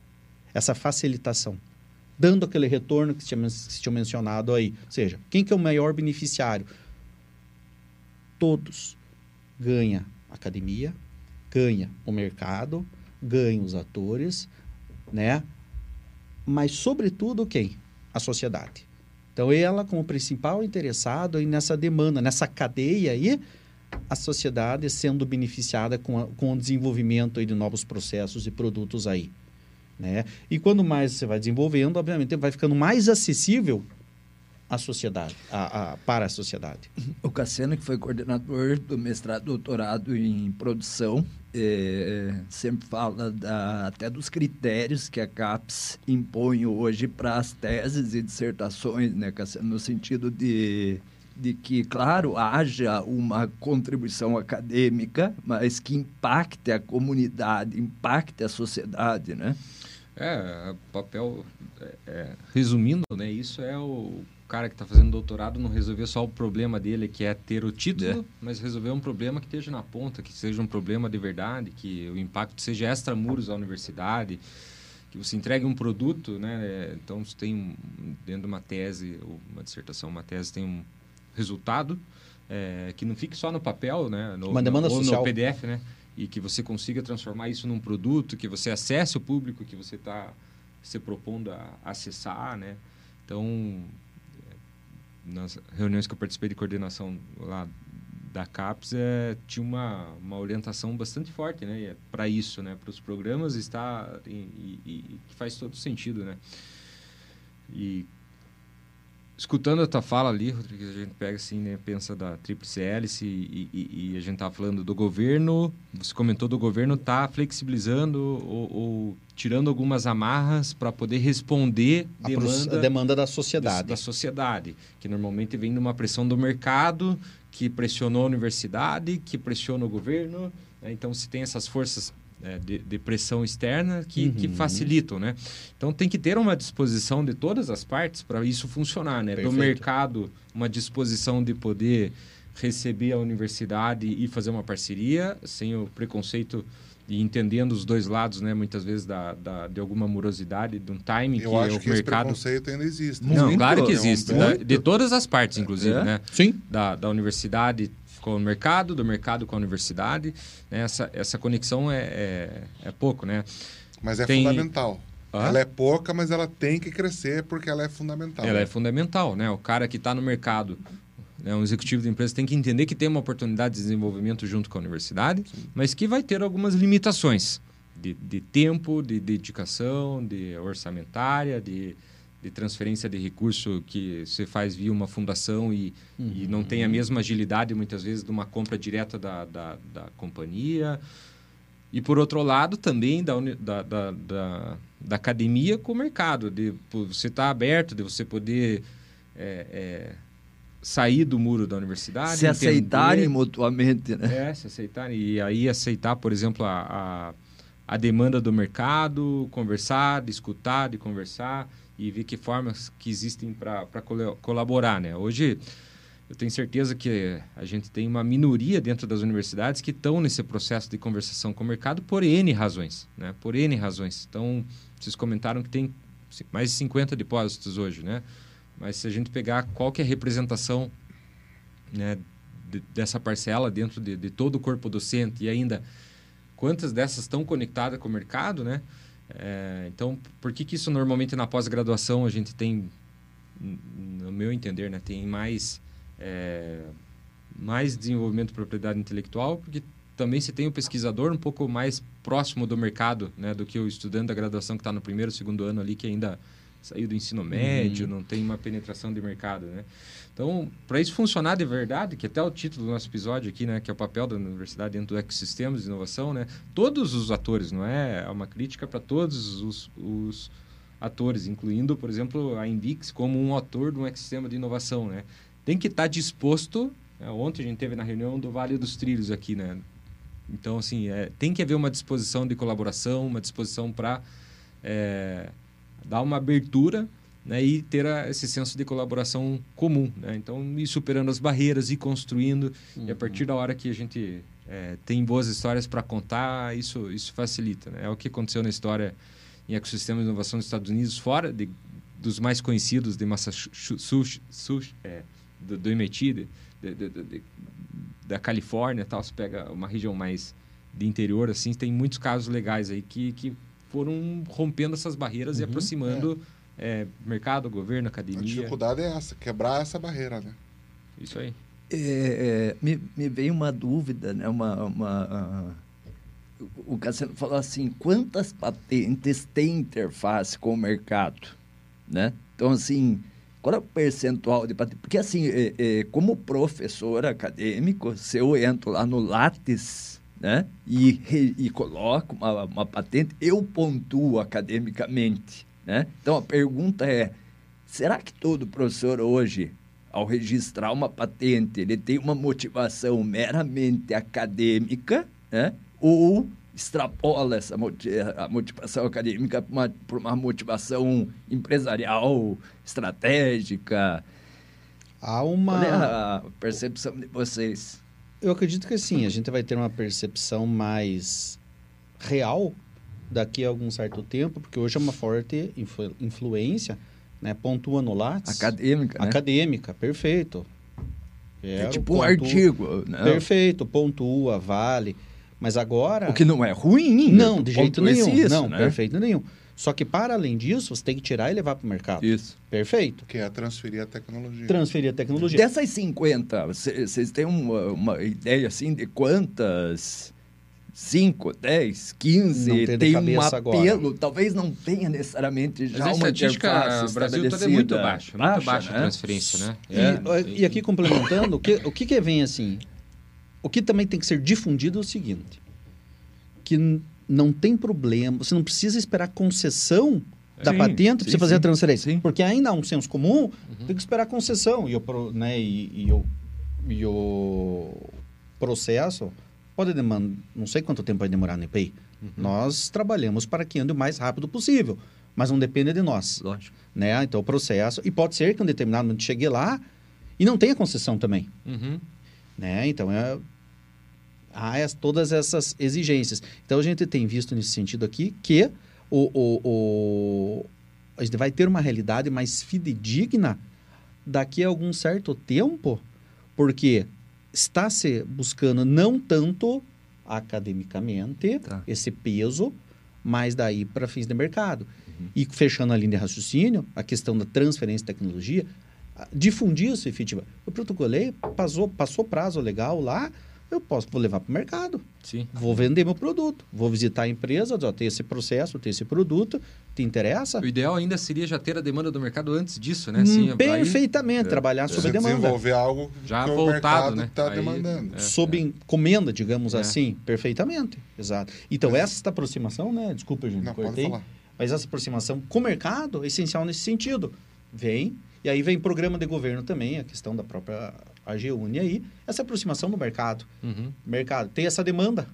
Essa facilitação, dando aquele retorno que se tinha, se tinha mencionado aí. Ou seja, quem que é o maior beneficiário? Todos. Ganha a academia, ganha o mercado, ganha os atores, né? Mas, sobretudo, quem? A sociedade. Então, ela, como principal interessado nessa demanda, nessa cadeia aí, a sociedade sendo beneficiada com, a, com o desenvolvimento de novos processos e produtos aí. Né? E quando mais você vai desenvolvendo, obviamente vai ficando mais acessível à sociedade, a, a, para a sociedade. O Cassiano, que foi coordenador do mestrado doutorado em produção, é, sempre fala da, até dos critérios que a CAPES impõe hoje para as teses e dissertações, né, Cassiano, no sentido de de que, claro, haja uma contribuição acadêmica, mas que impacte a comunidade, impacte a sociedade, né? É, papel, é, é, resumindo, né, isso é o cara que está fazendo doutorado não resolver só o problema dele, que é ter o título, é. mas resolver um problema que esteja na ponta, que seja um problema de verdade, que o impacto seja extramuros à universidade, que você entregue um produto, né? Então, você tem dentro de uma tese, ou uma dissertação, uma tese tem um resultado, é, que não fique só no papel, né? No, Uma demanda no, ou social. no PDF, né? E que você consiga transformar isso num produto, que você acesse o público que você está se propondo a acessar, né? Então, nas reuniões que eu participei de coordenação lá da CAPES, é, tinha uma, uma orientação bastante forte, né? Para isso, né? Para os programas está e, e, e, que faz todo sentido, né? E escutando a tua fala ali, Rodrigo, a gente pega assim, né, pensa da tríplice hélice e, e, e, a gente tá falando do governo, você comentou do governo tá flexibilizando ou, ou tirando algumas amarras para poder responder a demanda, demanda da sociedade. Da sociedade, que normalmente vem de uma pressão do mercado, que pressionou a universidade, que pressiona o governo. Né? Então, se tem essas forças é, de, de, pressão externa que, uhum. que, facilitam, né? Então tem que ter uma disposição de todas as partes para isso funcionar, né? Perfeito. Do mercado, uma disposição de poder receber a universidade e fazer uma parceria sem o preconceito e entendendo os dois lados, né? Muitas vezes da, da de alguma morosidade, de um timing Eu que acho o que mercado. Esse preconceito ainda existe. Não, claro que existe, né? de todas as partes, inclusive, é. né? Sim. Da, da universidade com o mercado, do mercado com a universidade. Né? Essa, essa conexão é, é, é pouco, né? Mas é tem... fundamental. Ela é pouca, mas ela tem que crescer porque ela é fundamental. Ela é fundamental, né? O cara que está no mercado, né? um executivo de empresa tem que entender que tem uma oportunidade de desenvolvimento junto com a universidade, Sim. mas que vai ter algumas limitações de, de tempo, de dedicação, de orçamentária, de de transferência de recurso que você faz via uma fundação e, uhum. e não tem a mesma agilidade, muitas vezes, de uma compra direta da, da, da companhia. E, por outro lado, também da, da, da, da, da academia com o mercado, de você estar tá aberto, de você poder é, é, sair do muro da universidade. Se entender, aceitarem mutuamente, né? É, se aceitarem. E aí aceitar, por exemplo, a, a, a demanda do mercado, conversar, de escutar, de conversar e ver que formas que existem para colaborar, né? Hoje eu tenho certeza que a gente tem uma minoria dentro das universidades que estão nesse processo de conversação com o mercado por N razões, né? Por N razões. Então, vocês comentaram que tem mais de 50 depósitos hoje, né? Mas se a gente pegar qual que é a representação né, de, dessa parcela dentro de, de todo o corpo docente e ainda quantas dessas estão conectadas com o mercado, né? É, então, por que, que isso normalmente na pós-graduação a gente tem, no meu entender, né, tem mais, é, mais desenvolvimento de propriedade intelectual? Porque também se tem o pesquisador um pouco mais próximo do mercado né, do que o estudante da graduação que está no primeiro, segundo ano ali, que ainda saiu do ensino médio, uhum. não tem uma penetração de mercado, né? Então, para isso funcionar de verdade, que até o título do nosso episódio aqui, né, que é o papel da universidade dentro do ecossistema de inovação, né, todos os atores, não é, é uma crítica para todos os, os, atores, incluindo, por exemplo, a Invix como um ator de um ecossistema de inovação, né? Tem que estar tá disposto. Né, ontem a gente teve na reunião do Vale dos Trilhos aqui, né? Então, assim, é, tem que haver uma disposição de colaboração, uma disposição para é, dar uma abertura né, e ter a, esse senso de colaboração comum. Né? Então, ir superando as barreiras, ir construindo, uhum. e a partir da hora que a gente é, tem boas histórias para contar, isso, isso facilita. Né? É o que aconteceu na história em ecossistema de inovação dos Estados Unidos, fora de, dos mais conhecidos de Massachusetts, é, do, do MIT, de, de, de, da Califórnia, tal. Você pega uma região mais de interior, assim, tem muitos casos legais aí que, que foram rompendo essas barreiras uhum, e aproximando é é, mercado, governo, academia. A dificuldade é essa, quebrar essa barreira, né? Isso aí. É, é, me, me veio uma dúvida, né? uma, uma uh, o Cassiano falou assim, quantas patentes têm interface com o mercado? Né? Então, assim, qual é o percentual de patente? Porque, assim, é, é, como professor acadêmico, se eu entro lá no Lattes né? e, e coloco uma, uma patente, eu pontuo academicamente. Né? Então, a pergunta é, será que todo professor hoje ao registrar uma patente, ele tem uma motivação meramente acadêmica, né? ou extrapola essa a motivação acadêmica para uma, uma motivação empresarial, estratégica. Há uma. Qual é a percepção de vocês? Eu acredito que sim, a gente vai ter uma percepção mais real daqui a algum certo tempo, porque hoje é uma forte influ influência né? Pontua no Lattes. Acadêmica, né? Acadêmica, perfeito. é tipo um artigo. Né? Perfeito, pontua, vale. Mas agora... O que não é ruim. Não, de jeito nenhum. Isso, não, né? perfeito nenhum. Só que, para além disso, você tem que tirar e levar para o mercado. Isso. Perfeito. Que é transferir a tecnologia. Transferir a tecnologia. Dessas 50, vocês têm uma, uma ideia, assim, de quantas 5, 10, 15, tem um apelo, agora. talvez não tenha necessariamente já Mas uma estatística o Brasil está é muito baixa, baixa, muito baixa né? a transferência, né? E, é, e aqui complementando, o que, o que, que vem assim, o que também tem que ser difundido é o seguinte, que não tem problema, você não precisa esperar concessão da sim, patente para você fazer sim, a transferência. Sim. Porque ainda há um senso comum, uhum. tem que esperar concessão. E o, né, e, e, o, e o processo Pode demandar, não sei quanto tempo vai demorar no EPI. Uhum. Nós trabalhamos para que ande o mais rápido possível, mas não depende de nós. Lógico. Né? Então, o processo. E pode ser que um determinado momento chegue lá e não tenha concessão também. Uhum. Né? Então, é, há as, todas essas exigências. Então, a gente tem visto nesse sentido aqui que o, o, o, a gente vai ter uma realidade mais fidedigna daqui a algum certo tempo, porque está se buscando não tanto academicamente tá. esse peso, mas daí para fins de mercado. Uhum. E fechando a linha de raciocínio, a questão da transferência de tecnologia, difundir isso efetivamente. Eu protocolei, passou, passou prazo legal lá, eu posso vou levar para o mercado. Sim. Vou vender meu produto. Vou visitar a empresa, ó, tem esse processo, tem esse produto, te interessa? O ideal ainda seria já ter a demanda do mercado antes disso, né? Assim, perfeitamente, aí, trabalhar é, sob demanda. Desenvolver algo já que voltado, né? está demandando. É, sob é. encomenda, digamos é. assim, perfeitamente. Exato. Então, essa aproximação, né? Desculpa, gente, Não, cortei. Pode falar. Mas essa aproximação com o mercado é essencial nesse sentido. Vem, e aí vem programa de governo também, a questão da própria AGUNE aí, essa aproximação do mercado. Uhum. Mercado tem essa demanda.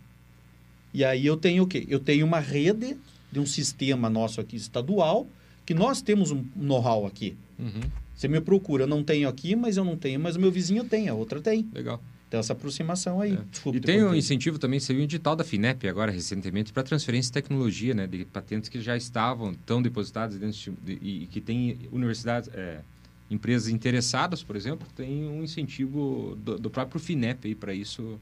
E aí eu tenho o quê? Eu tenho uma rede de um sistema nosso aqui estadual, que nós temos um know-how aqui. Uhum. Você me procura, eu não tenho aqui, mas eu não tenho, mas o meu vizinho tem, a outra tem. Legal. Então, essa aproximação aí. É. Desculpa, e tem um incentivo também, você viu um edital da FINEP agora, recentemente, para transferência de tecnologia, né? De patentes que já estavam, tão depositadas dentro de, e que tem universidades, é, empresas interessadas, por exemplo, tem um incentivo do, do próprio FINEP para isso,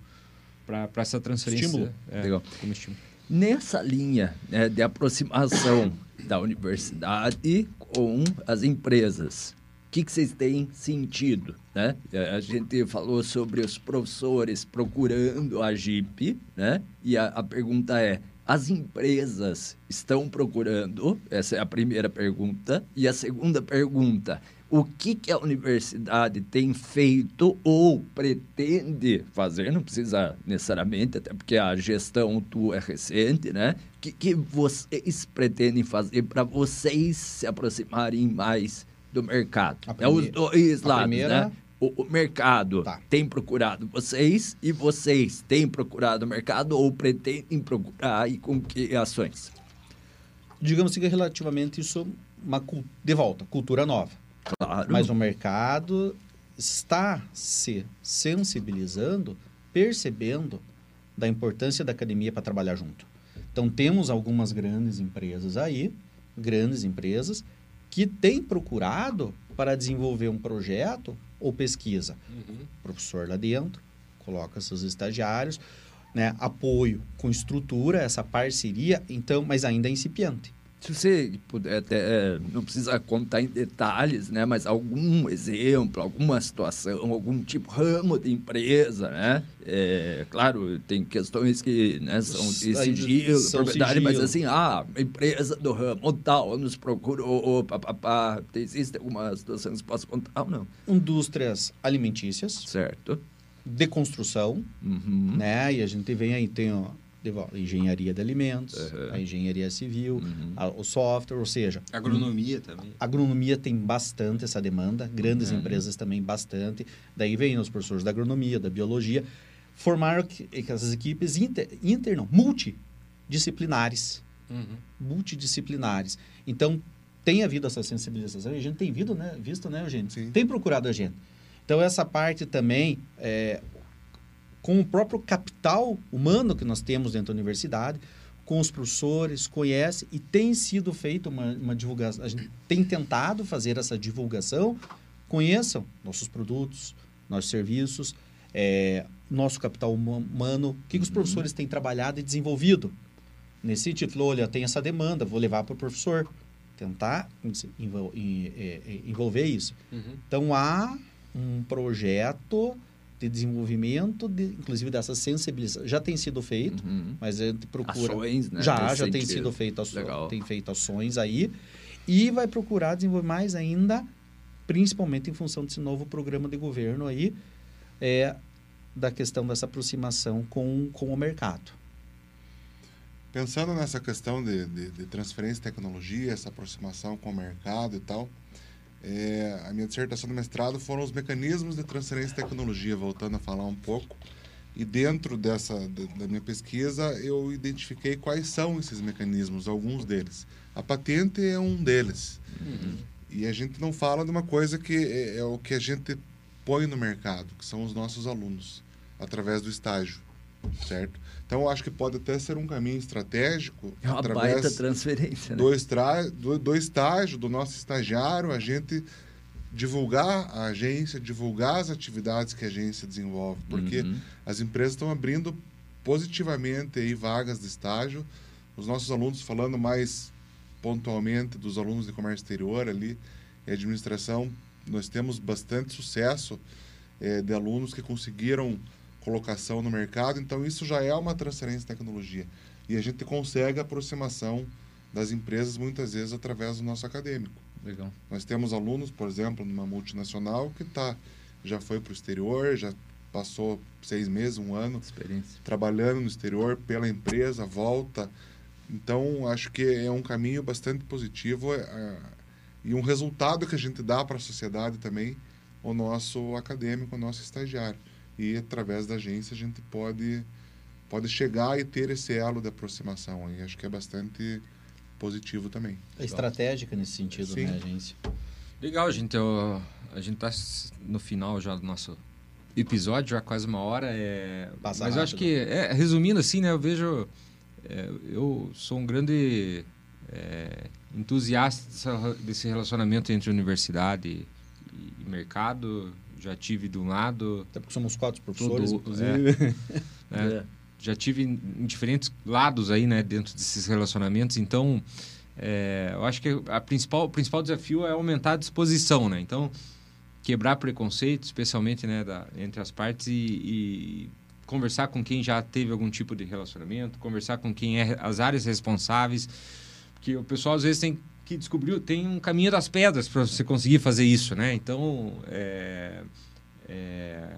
para essa transferência. Estímulo. É, Legal. Como estímulo. Nessa linha né, de aproximação <coughs> da universidade com as empresas, o que, que vocês têm sentido? Né? A gente falou sobre os professores procurando a JIP, né? e a, a pergunta é, as empresas estão procurando? Essa é a primeira pergunta. E a segunda pergunta, o que, que a universidade tem feito ou pretende fazer, não precisa necessariamente, até porque a gestão tua é recente, né? O que, que vocês pretendem fazer para vocês se aproximarem mais do mercado? é os dois lados, primeira... né? O, o mercado tá. tem procurado vocês e vocês têm procurado o mercado ou pretendem procurar e com que ações? Digamos que relativamente isso uma de volta, cultura nova. Claro. Mas o mercado está se sensibilizando, percebendo da importância da academia para trabalhar junto. Então, temos algumas grandes empresas aí, grandes empresas, que têm procurado para desenvolver um projeto ou pesquisa. Uhum. professor lá dentro, coloca seus estagiários, né, apoio com estrutura, essa parceria, então, mas ainda é incipiente. Se você puder até, é, não precisa contar em detalhes, né? Mas algum exemplo, alguma situação, algum tipo ramo de empresa, né? É, claro, tem questões que né, são de sigilo, são propriedade, sigilo. mas assim, ah, empresa do ramo tal nos procurou, papapá. Existe alguma situação que você possa contar ou não? Indústrias alimentícias. Certo. De construção, uhum. né? E a gente vem aí, tem ó, engenharia de alimentos, uhum. a engenharia civil, uhum. a, o software, ou seja... Agronomia também. Agronomia tem bastante essa demanda, grandes uhum. empresas também bastante. Daí vem os professores da agronomia, da biologia, formar essas equipes inter, inter não, multidisciplinares. Uhum. Multidisciplinares. Então, tem havido essa sensibilização, a gente tem visto, né, visto, né, Eugênio? Sim. Tem procurado a gente. Então, essa parte também, é, com o próprio capital humano que nós temos dentro da universidade, com os professores, conhece e tem sido feita uma, uma divulgação. A gente tem tentado fazer essa divulgação. Conheçam nossos produtos, nossos serviços, é, nosso capital humano, o que, que os uhum. professores têm trabalhado e desenvolvido. Nesse sentido, falou, olha, tem essa demanda, vou levar para o professor. Tentar envolver isso. Uhum. Então, há um projeto de desenvolvimento, de, inclusive dessa sensibilização. Já tem sido feito, uhum. mas a gente procura. Ações, né? Já, já tem sido feito ações, tem feito ações aí. E vai procurar desenvolver mais ainda, principalmente em função desse novo programa de governo aí, é, da questão dessa aproximação com, com o mercado. Pensando nessa questão de, de, de transferência de tecnologia, essa aproximação com o mercado e tal, é, a minha dissertação de mestrado foram os mecanismos de transferência de tecnologia, voltando a falar um pouco. E dentro dessa da minha pesquisa, eu identifiquei quais são esses mecanismos, alguns deles. A patente é um deles. Uhum. E a gente não fala de uma coisa que é, é o que a gente põe no mercado, que são os nossos alunos, através do estágio, certo? Então, acho que pode até ser um caminho estratégico. É uma através baita transferência. Né? Do, extra, do, do estágio, do nosso estagiário, a gente divulgar a agência, divulgar as atividades que a agência desenvolve, porque uhum. as empresas estão abrindo positivamente aí vagas de estágio. Os nossos alunos, falando mais pontualmente dos alunos de comércio exterior ali e administração, nós temos bastante sucesso é, de alunos que conseguiram colocação no mercado. Então, isso já é uma transferência de tecnologia. E a gente consegue a aproximação das empresas, muitas vezes, através do nosso acadêmico. Legal. Nós temos alunos, por exemplo, numa multinacional que tá, já foi para o exterior, já passou seis meses, um ano, trabalhando no exterior pela empresa, volta. Então, acho que é um caminho bastante positivo é, e um resultado que a gente dá para a sociedade também, o nosso acadêmico, o nosso estagiário e através da agência a gente pode pode chegar e ter esse elo de aproximação aí acho que é bastante positivo também é estratégica nesse sentido Sim. né agência legal gente eu, a gente está no final já do nosso episódio já quase uma hora é Passa mas rápido. eu acho que é, resumindo assim né eu vejo é, eu sou um grande é, entusiasta desse relacionamento entre universidade e mercado já tive de um lado. Até porque somos quatro professores, tudo, inclusive. <laughs> É, é, já tive em, em, diferentes lados aí, né, dentro desses relacionamentos. Então, é, eu acho que a principal, o principal desafio é aumentar a disposição, né? Então, quebrar preconceito, especialmente, né, da, entre as partes e, e conversar com quem já teve algum tipo de relacionamento, conversar com quem é as áreas responsáveis, porque o pessoal às vezes tem que descobriu, tem um caminho das pedras para você conseguir fazer isso, né? Então, é, é,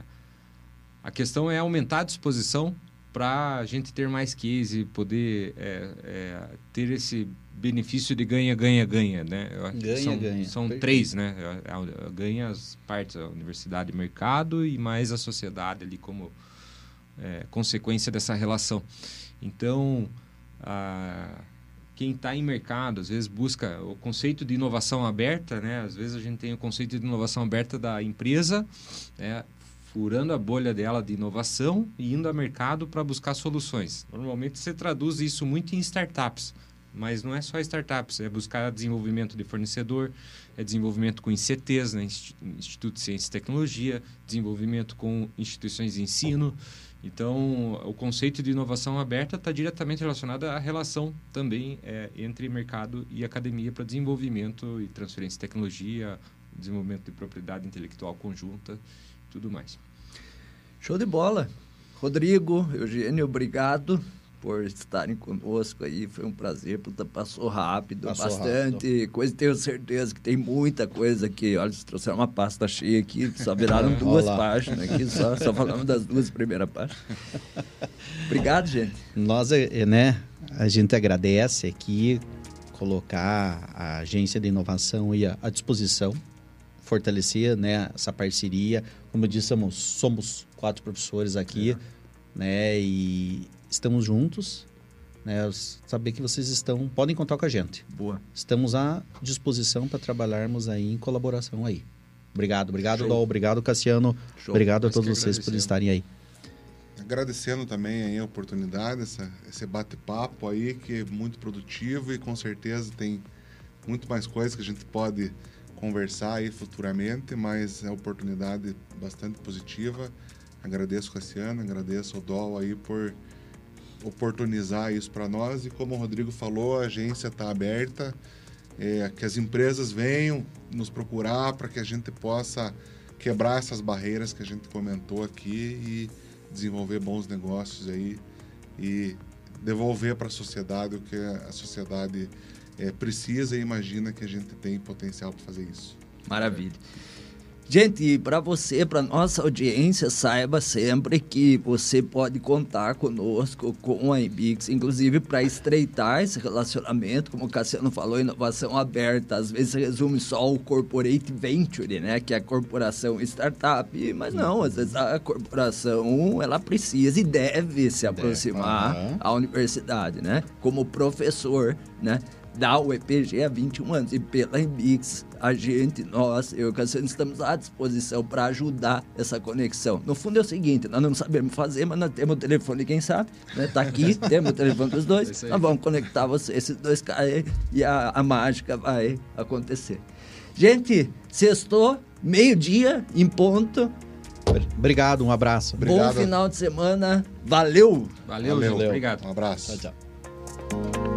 a questão é aumentar a disposição para a gente ter mais case e poder é, é, ter esse benefício de ganha, ganha, ganha, né? Ganha, são, ganha. São três, né? Ganha as partes, a universidade e mercado e mais a sociedade ali como é, consequência dessa relação. Então, a quem está em mercado, às vezes busca o conceito de inovação aberta, né? Às vezes a gente tem o conceito de inovação aberta da empresa, né? furando a bolha dela de inovação e indo ao mercado para buscar soluções. Normalmente você traduz isso muito em startups, Mas não é só startups, é buscar desenvolvimento de fornecedor, é desenvolvimento com ICTs, né? Instituto de Ciência e Tecnologia, desenvolvimento com instituições de ensino. Então, o conceito de inovação aberta está diretamente relacionado à relação também é, entre mercado e academia para desenvolvimento e transferência de tecnologia, desenvolvimento de propriedade intelectual conjunta tudo mais. Show de bola. Rodrigo, Eugênio, obrigado por estarem conosco aí. Foi um prazer, passou rápido, passou bastante rápido. coisa. Tenho certeza que tem muita coisa aqui. Olha, vocês trouxeram uma pasta cheia aqui, só <laughs> viraram duas páginas aqui, só, só falamos das duas primeiras páginas. Obrigado, gente. Nós, eh, né, a gente agradece aqui colocar a agência de inovação aí à disposição fortalecer né, essa parceria. Como eu disse, somos, somos quatro professores aqui, é. né? E estamos juntos. Né, saber que vocês estão podem contar com a gente. Boa. Estamos à disposição para trabalharmos aí em colaboração aí. Obrigado, obrigado, Dol, obrigado, Cassiano. Show. Obrigado Mas a todos vocês por estarem aí. Agradecendo também aí a oportunidade, essa, esse bate-papo aí que é muito produtivo e com certeza tem muito mais coisas que a gente pode conversar aí futuramente, mas é uma oportunidade bastante positiva. Agradeço Cassiano, agradeço o Dol aí por oportunizar isso para nós e como o Rodrigo falou, a agência está aberta, é, que as empresas venham nos procurar para que a gente possa quebrar essas barreiras que a gente comentou aqui e desenvolver bons negócios aí e devolver para a sociedade o que a sociedade é, precisa e imagina que a gente tem potencial para fazer isso. Maravilha. Gente, para você, para nossa audiência, saiba sempre que você pode contar conosco, com a Embix, inclusive para estreitar esse relacionamento, como o Cassiano falou, inovação aberta, às vezes resume só o corporate venture, né, que é a corporação startup, mas não, às vezes a corporação, ela precisa e deve se aproximar uhum. à universidade, né, como professor, né, da UEPG há 21 anos. E pela Embix, a gente, nós, eu e o Cassiano, estamos à disposição para ajudar essa conexão. No fundo é o seguinte, nós não sabemos fazer, mas nós temos o telefone, quem sabe, né? Tá aqui, <laughs> temos o telefone dos dois, é nós vamos conectar você, esses dois caras e a, a mágica vai acontecer. Gente, sextou, meio-dia, em ponto. Obrigado, um abraço. Obrigado. Bom final de semana. Valeu. Valeu, Valeu. Obrigado. Um abraço. Tchau, tchau.